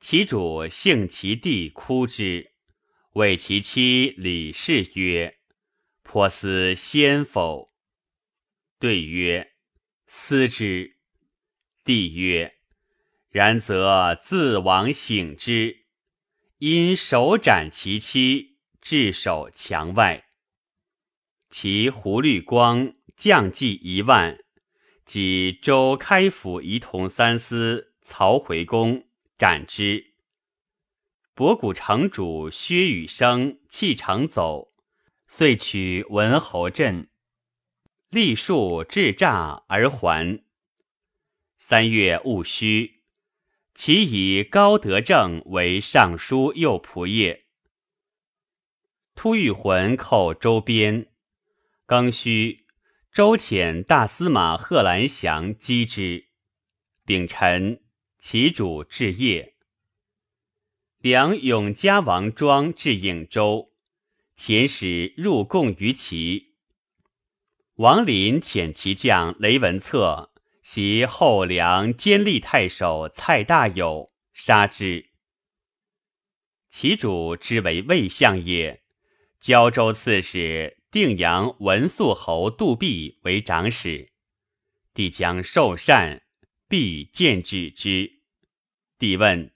其主幸其弟哭之，谓其妻李氏曰：“颇思先否？”对曰：“思之。”帝曰：“然则自往省之。”因手斩其妻，置守墙外。其胡律光将计一万，即周开府仪同三司曹回公斩之。博古城主薛雨生弃城走，遂取文侯镇，立树至诈而还。三月戊戌，其以高德政为尚书右仆射。突遇魂寇周边。庚戌，周遣大司马贺兰祥击之。丙辰，其主至邺。梁永嘉王庄至颍州，遣使入贡于齐。王林遣其将雷文策袭后梁监吏太守蔡大友，杀之。其主之为魏相也，胶州刺史。定阳文肃侯杜弼为长史，帝将受禅，必见止之。帝问：“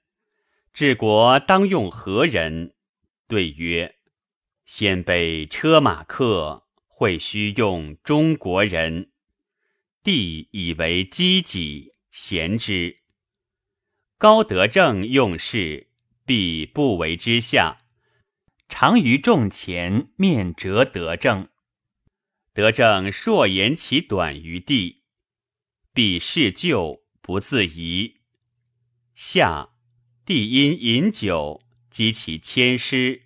治国当用何人？”对曰：“鲜卑车马客，会须用中国人。”帝以为积己，贤之。高德正用事，必不为之下。常于众前面折德政，德政硕言其短于地，必事旧不自疑。下帝因饮酒击其千师，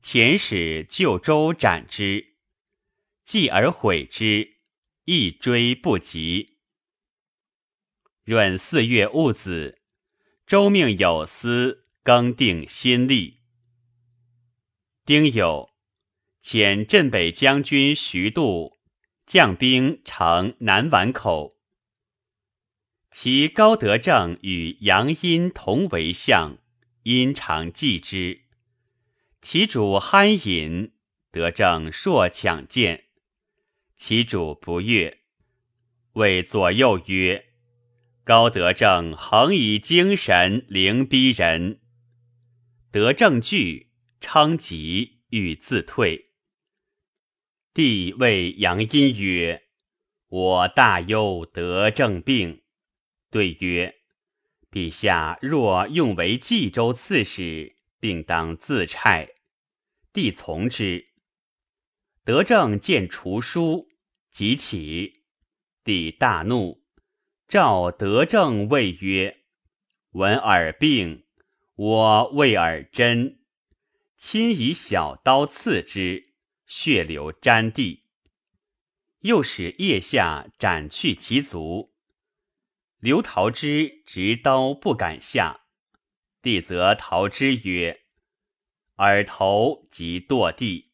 遣使救周斩之，继而悔之，亦追不及。闰四月戊子，周命有司更定新历。丁酉，遣镇北将军徐度将兵城南宛口。其高德正与杨殷同为相，殷常忌之。其主酣饮，德正硕抢见，其主不悦，谓左右曰：“高德正恒以精神凌逼人。”德正惧。昌吉欲自退，帝谓杨殷曰：“我大忧得政病。”对曰：“陛下若用为冀州刺史，并当自差。”帝从之。德政见厨书，即起。帝大怒，召德政谓曰：“闻尔病，我为尔真。”亲以小刀刺之，血流沾地。又使腋下斩去其足。刘桃之执刀不敢下，帝则陶之曰：“尔头即堕地。”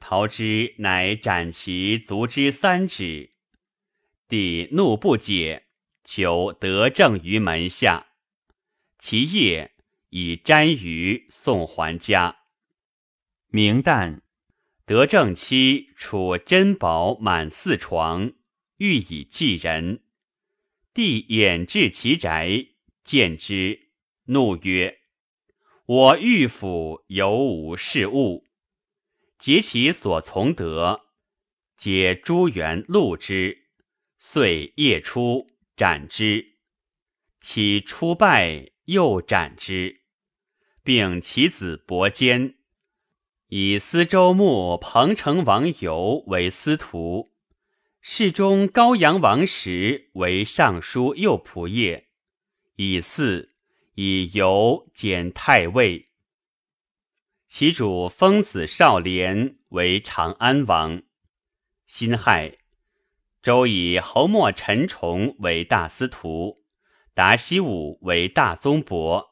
桃之乃斩其足之三指。帝怒不解，求得正于门下。其夜以沾鱼送还家。明旦，德正妻储珍宝满四床，欲以祭人。帝掩至其宅，见之，怒曰：“我御府犹无事物，竭其所从得，皆朱元录之，遂夜出斩之。其出败，又斩之，并其子伯坚。”以司州牧彭城王游为司徒，侍中高阳王时为尚书右仆射，以嗣以游兼太尉。其主封子少廉为长安王。辛亥，周以侯莫陈崇为大司徒，达西武为大宗伯，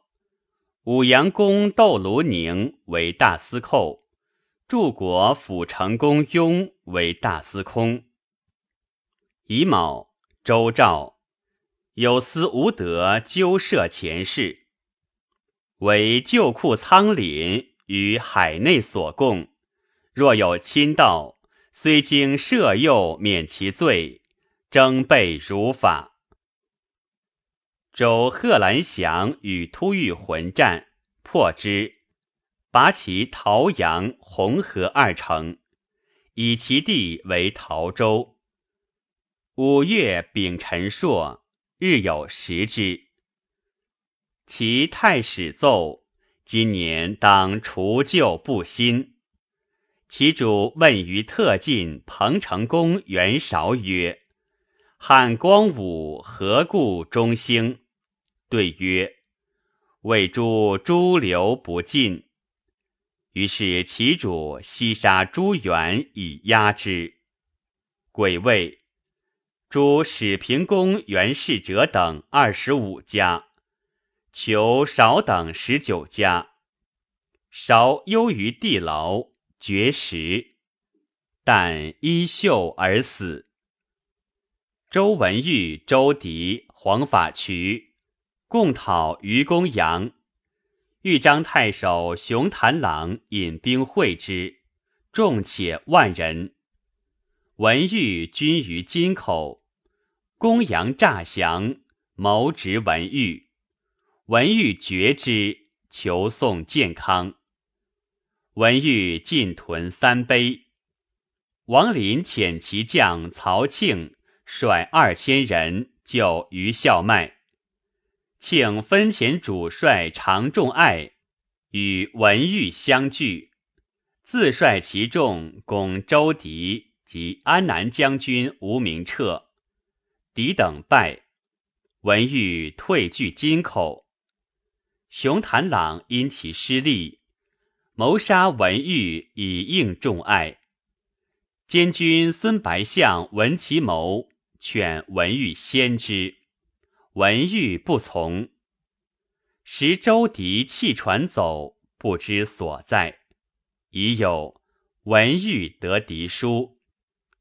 武阳公窦卢宁为大司寇。柱国府成公雍为大司空。乙卯，周赵有司无德纠涉前事，为旧库仓廪于海内所供。若有亲盗，虽经赦诱免其罪，征备如法。周贺兰祥与突遇混战，破之。拔其桃阳、红河二城，以其地为陶州。五月丙辰朔，日有食之。其太史奏：今年当除旧布新。其主问于特进彭城公袁绍曰：“汉光武何故中兴？”对曰：“为诸诸流不尽。”于是其主西杀朱元以压之。癸未，诛始平公袁世哲等二十五家，求少等十九家。少忧于地牢，绝食，但衣袖而死。周文玉、周迪、黄法渠共讨于公羊。豫章太守熊谭郎引兵会之，众且万人。文玉军于金口，公羊诈降，谋执文玉。文玉绝之，求送健康。文玉进屯三杯。王林遣其将曹庆率二千人救于孝迈。庆分遣主帅常仲爱与文玉相聚，自率其众攻周狄及安南将军吴明彻，敌等败，文玉退据金口。熊谭朗因其失利，谋杀文玉以应众爱。监军孙白相闻其谋，劝文玉先之。文玉不从，时周狄弃船走，不知所在。已有文玉得敌书，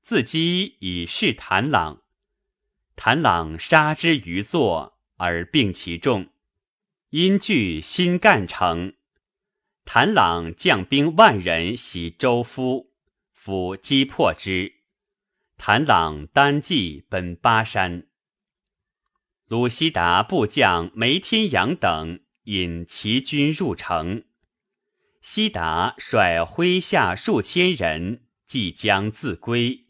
自击以示谭朗。谭朗杀之于座，而并其众。因据新干城，谭朗将兵万人袭周夫，夫击破之。谭朗单骑奔巴山。鲁西达部将梅天阳等引齐军入城，西达率麾下数千人即将自归，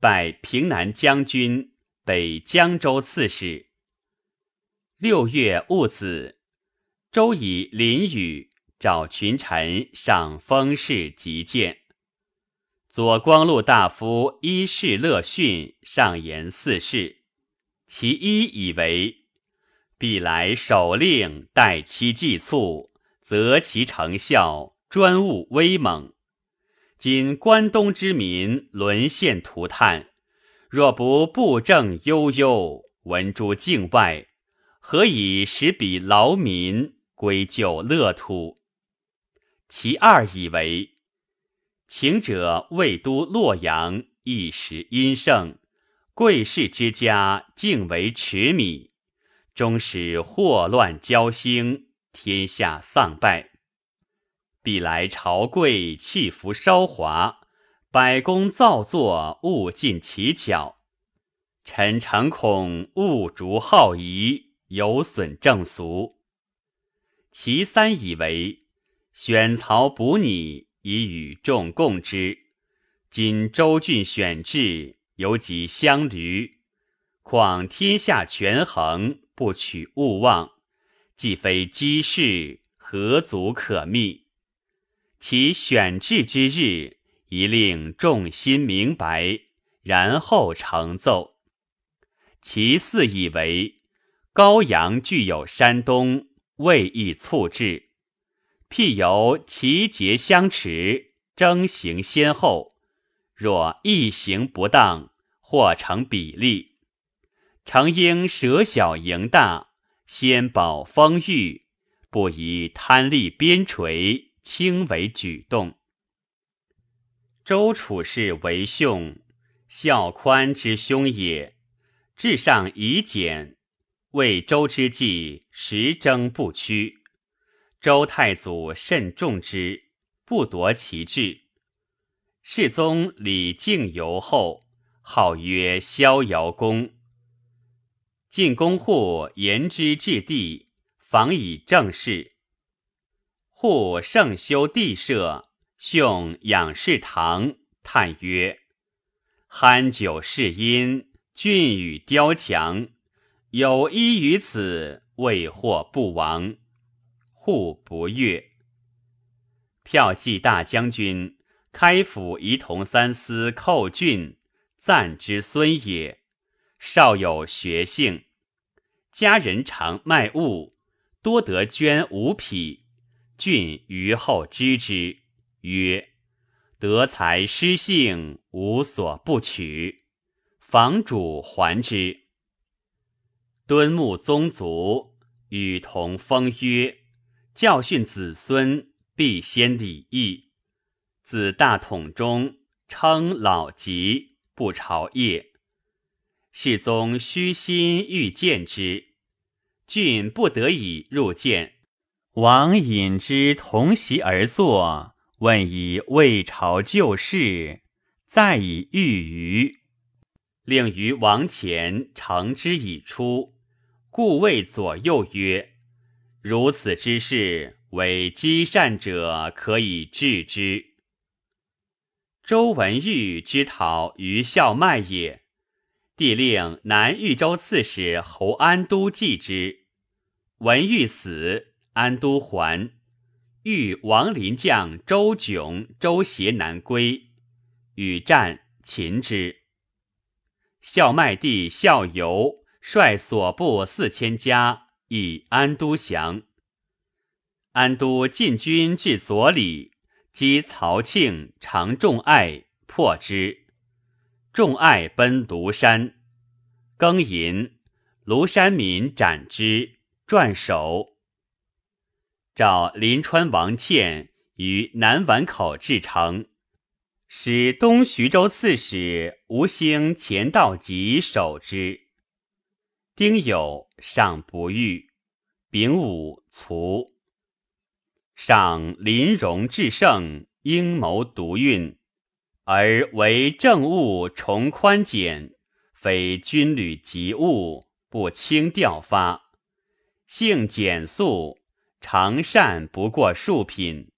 拜平南将军、北江州刺史。六月戊子，周以林雨召群臣上封事极见。左光禄大夫伊势乐训上言四事。其一以为，必来守令待期计促，择其成效，专务威猛。今关东之民沦陷涂炭，若不布政悠悠，闻诸境外，何以使彼劳民归就乐土？其二以为，请者魏都洛阳一时阴盛，贵士之家敬为持米，终使祸乱交兴，天下丧败。必来朝贵弃服稍华，百工造作物尽其巧。臣诚恐物逐好仪，有损正俗。其三以为选曹补拟，以与众共之。今州郡选制，有几相驴，况天下权衡，不取勿忘。既非机事，何足可密？其选制之日，宜令众心明白，然后成奏。其四以为高阳具有山东，未易促制，譬由其节相持，征行先后。若一行不当，或成比例，诚应舍小迎大，先保丰裕，不宜贪利边陲。轻为举动。周处士为兄，孝宽之兄也。至上以简，为周之计，时争不屈。周太祖甚重之，不夺其志。世宗李靖游后，号曰逍遥公。晋公户言之至地，访以正事。户圣修地舍，兄养士堂，叹曰：“酣酒是因，峻宇雕墙，有依于此，未获不亡。”户不悦。骠骑大将军开府仪同三司寇俊，赞之孙也，少有学性，家人常卖物，多得捐五匹。俊于后知之，曰：“德才失性，无所不取。”房主还之。敦睦宗族，与同封曰：“教训子孙，必先礼义。自大统中，称老疾，不朝谒。世宗虚心欲见之，郡不得已入见。”王引之同席而坐，问以魏朝旧事，再以御舆，令于王前承之以出，故谓左右曰：“如此之事，为积善者可以治之。”周文玉之讨于孝迈也，帝令南豫州刺史侯安都继之，文玉死。安都还，遇王林将周炯、周协南归，与战擒之。孝迈帝孝游率所部四千家以安都降。安都进军至左里，击曹庆、常仲爱，破之。仲爱奔庐山，庚寅，庐山民斩之，撰首。召临川王倩于南宛口至城，使东徐州刺史吴兴、钱道吉守之。丁酉，上不遇。丙午，卒。上临戎至盛，阴谋独运，而为政务重宽简，非军旅急务，不轻调发，性简素。常善不过数品，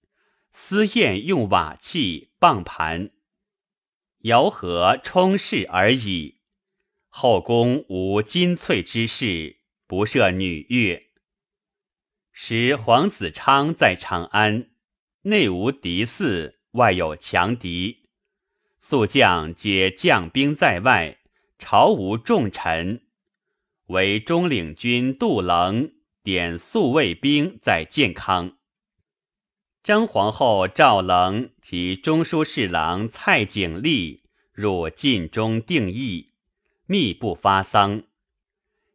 私宴用瓦器、棒盘，肴和充饰而已。后宫无金翠之事，不设女乐。时黄子昌在长安，内无敌肆，外有强敌，宿将皆将兵在外，朝无重臣，为中领军杜棱。点宿卫兵在建康，张皇后赵棱及中书侍郎蔡景历入晋中定义，密不发丧。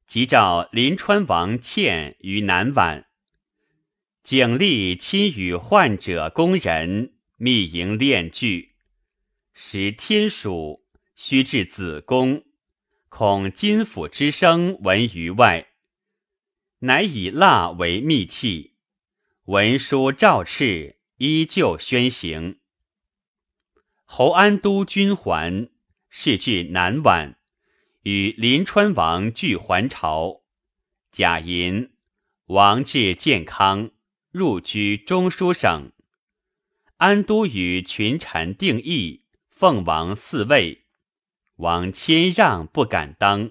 即召临川王倩于南宛，景历亲与患者宫人密营炼具，时天暑，须至子宫，恐金府之声闻于外，乃以蜡为密器，文书诏敕，依旧宣行。侯安都军还，是至南宛。与临川王俱还朝，贾银王至健康，入居中书省。安都与群臣定议，奉王嗣位，王谦让不敢当。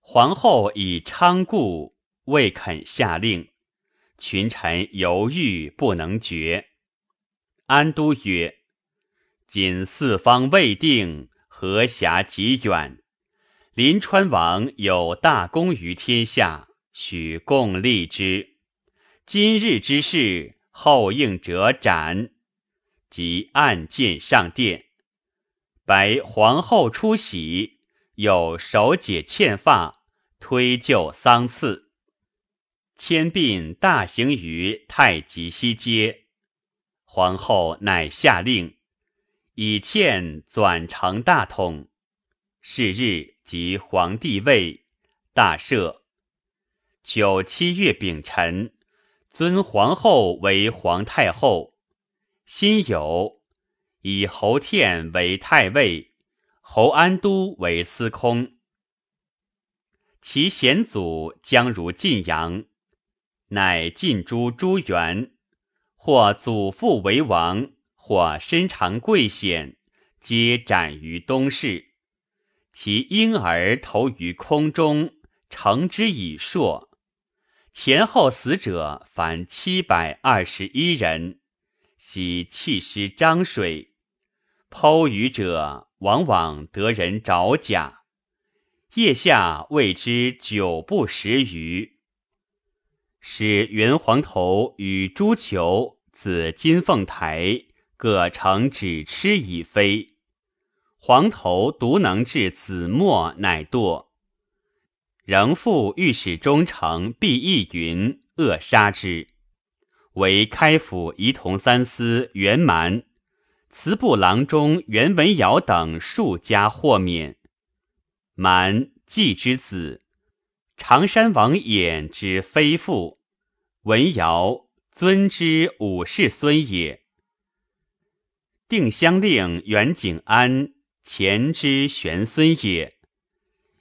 皇后以昌故，未肯下令。群臣犹豫不能决。安都曰：“今四方未定。”河峡极远，临川王有大功于天下，许共立之。今日之事，后应者斩。即按剑上殿，白皇后出喜，有手解欠发，推就丧次。迁殡大行于太极西街，皇后乃下令。以欠转成大统，是日即皇帝位，大赦。九七月丙辰，尊皇后为皇太后。辛酉，以侯天为太尉，侯安都为司空。其先祖将如晋阳，乃晋诸朱元，或祖父为王。或身长贵显，皆斩于东市。其婴儿投于空中，成之以硕。前后死者凡七百二十一人，悉弃尸漳水。剖鱼者往往得人找甲，腋下谓之九不食鱼。使元皇头与朱球子金凤台。各成只吃已飞，黄头独能治子墨，乃堕。仍复御史中丞毕义云扼杀之，为开府仪同三司袁蛮、祠部郎中袁文尧等数家豁免。蛮季之子，常山王衍之非父，文尧尊之五世孙也。定襄令袁景安前之玄孙也，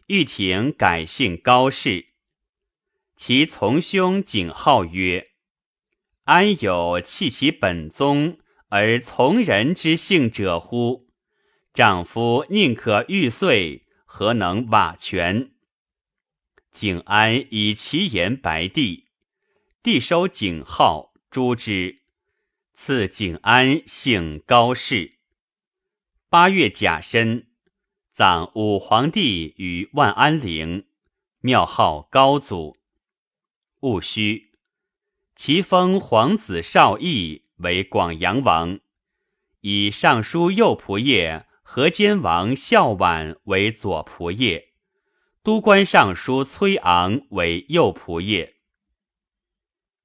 欲请改姓高氏。其从兄景浩曰：“安有弃其本宗而从人之姓者乎？丈夫宁可玉碎，何能瓦全？”景安以其言白帝，帝收景浩，诛之。赐景安姓高氏。八月甲申，葬武皇帝于万安陵，庙号高祖。戊戌，其封皇子少义为广阳王，以尚书右仆射河间王孝婉为左仆射，都官尚书崔昂为右仆射。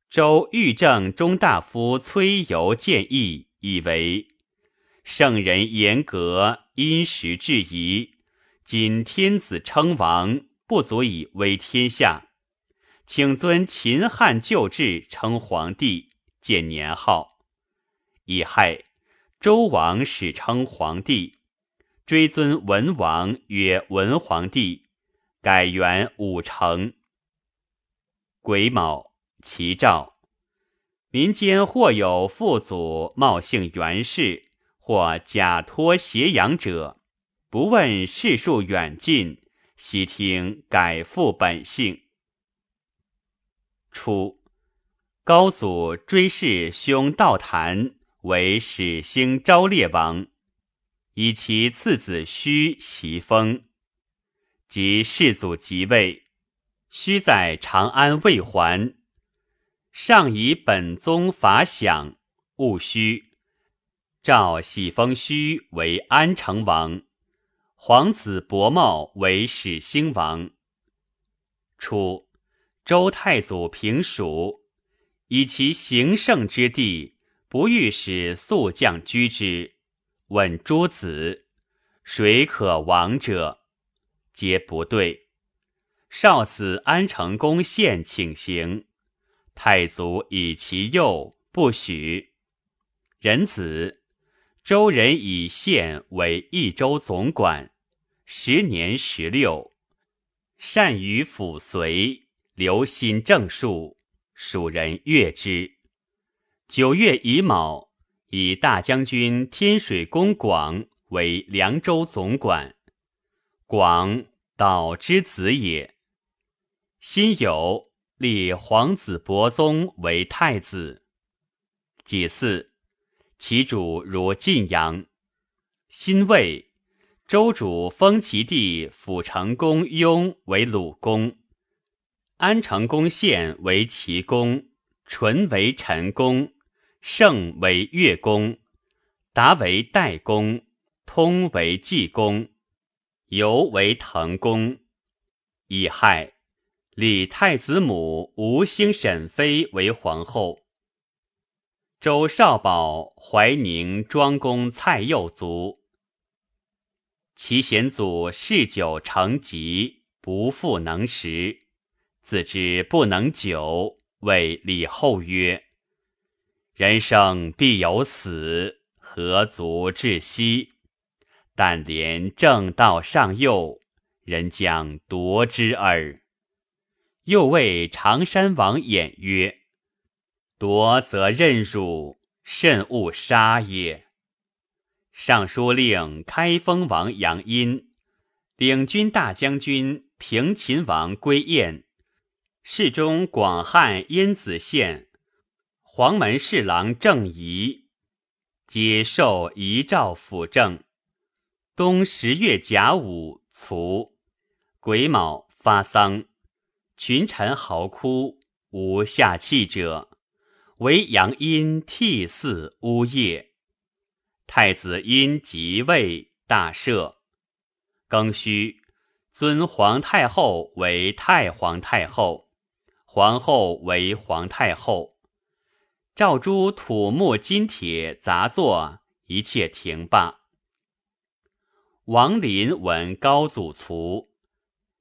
周御正中大夫崔游建议，以为圣人严格，因时制宜。今天子称王，不足以威天下，请遵秦汉旧制，称皇帝，建年号。乙亥，周王始称皇帝，追尊文王曰文皇帝，改元武成。癸卯。其诏，民间或有父祖冒姓袁氏，或假托挟养者，不问世数远近，悉听改复本姓。初，高祖追谥兄道坛为始兴昭烈王，以其次子胥袭封，及世祖即位，胥在长安未还。上以本宗法享，戊戌，诏喜封胥为安成王，皇子伯茂为始兴王。初，周太祖平蜀，以其行胜之地，不欲使宿将居之。问诸子，谁可亡者？皆不对。少子安成公献请行。太祖以其幼，不许。仁子，周人以县为益州总管，时年十六，善于辅随，留心政术，蜀人悦之。九月乙卯，以大将军天水公广为凉州总管。广导之子也。辛酉。立皇子伯宗为太子。己巳，其主如晋阳。辛未，周主封其弟辅成公雍为鲁公，安成公献为齐公，纯为陈公，盛为越公，达为代公，通为济公，尤为滕公。乙亥。立太子母吴兴沈妃为皇后。周少保怀宁庄公蔡佑卒。其贤祖嗜酒成疾，不复能食，自知不能久，谓李后曰：“人生必有死，何足窒息？但怜正道尚幼，人将夺之耳。”又谓常山王衍曰：“夺则任辱，甚勿杀也。”尚书令开封王杨殷，领军大将军平秦王归燕，侍中广汉殷子县，黄门侍郎郑仪，皆受遗诏辅政。冬十月甲午，卒。癸卯，发丧。群臣嚎哭，无下气者，为阳阴涕泗呜咽。太子因即位，大赦。庚戌，尊皇太后为太皇太后，皇后为皇太后。诏诸土木金铁杂作，一切停罢。王林闻高祖卒，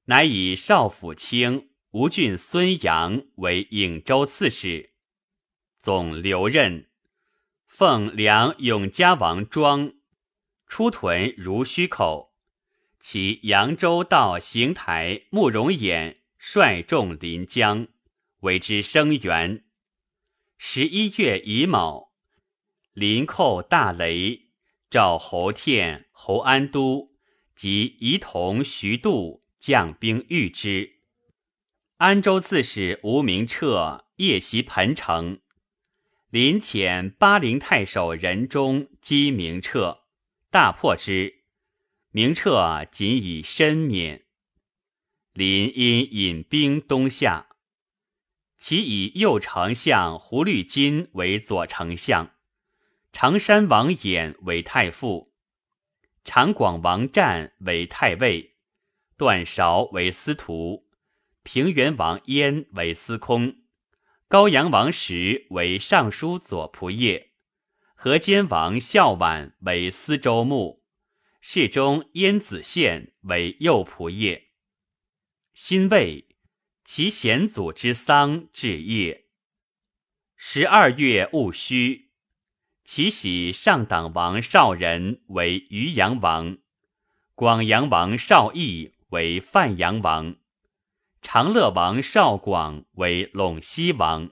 乃以少府卿。吴郡孙阳为颍州刺史，总留任。奉梁永嘉王庄出屯如须口，其扬州道行台慕容衍率众临江，为之声援。十一月乙卯，临寇大雷，召侯天、侯安都及仪同、徐度将兵御之。安州刺史吴明彻夜袭彭城，临遣巴陵太守任忠击明彻，大破之。明彻仅以身免。临因引兵东下，其以右丞相胡律金为左丞相，常山王衍为太傅，长广王战为太尉，段韶为司徒。平原王焉为司空，高阳王时为尚书左仆射，河间王孝婉为司州牧，侍中燕子献为右仆射。辛未，其先祖之丧至夜。十二月戊戌，其喜上党王少仁为渔阳王，广阳王少义为范阳王。长乐王少广为陇西王。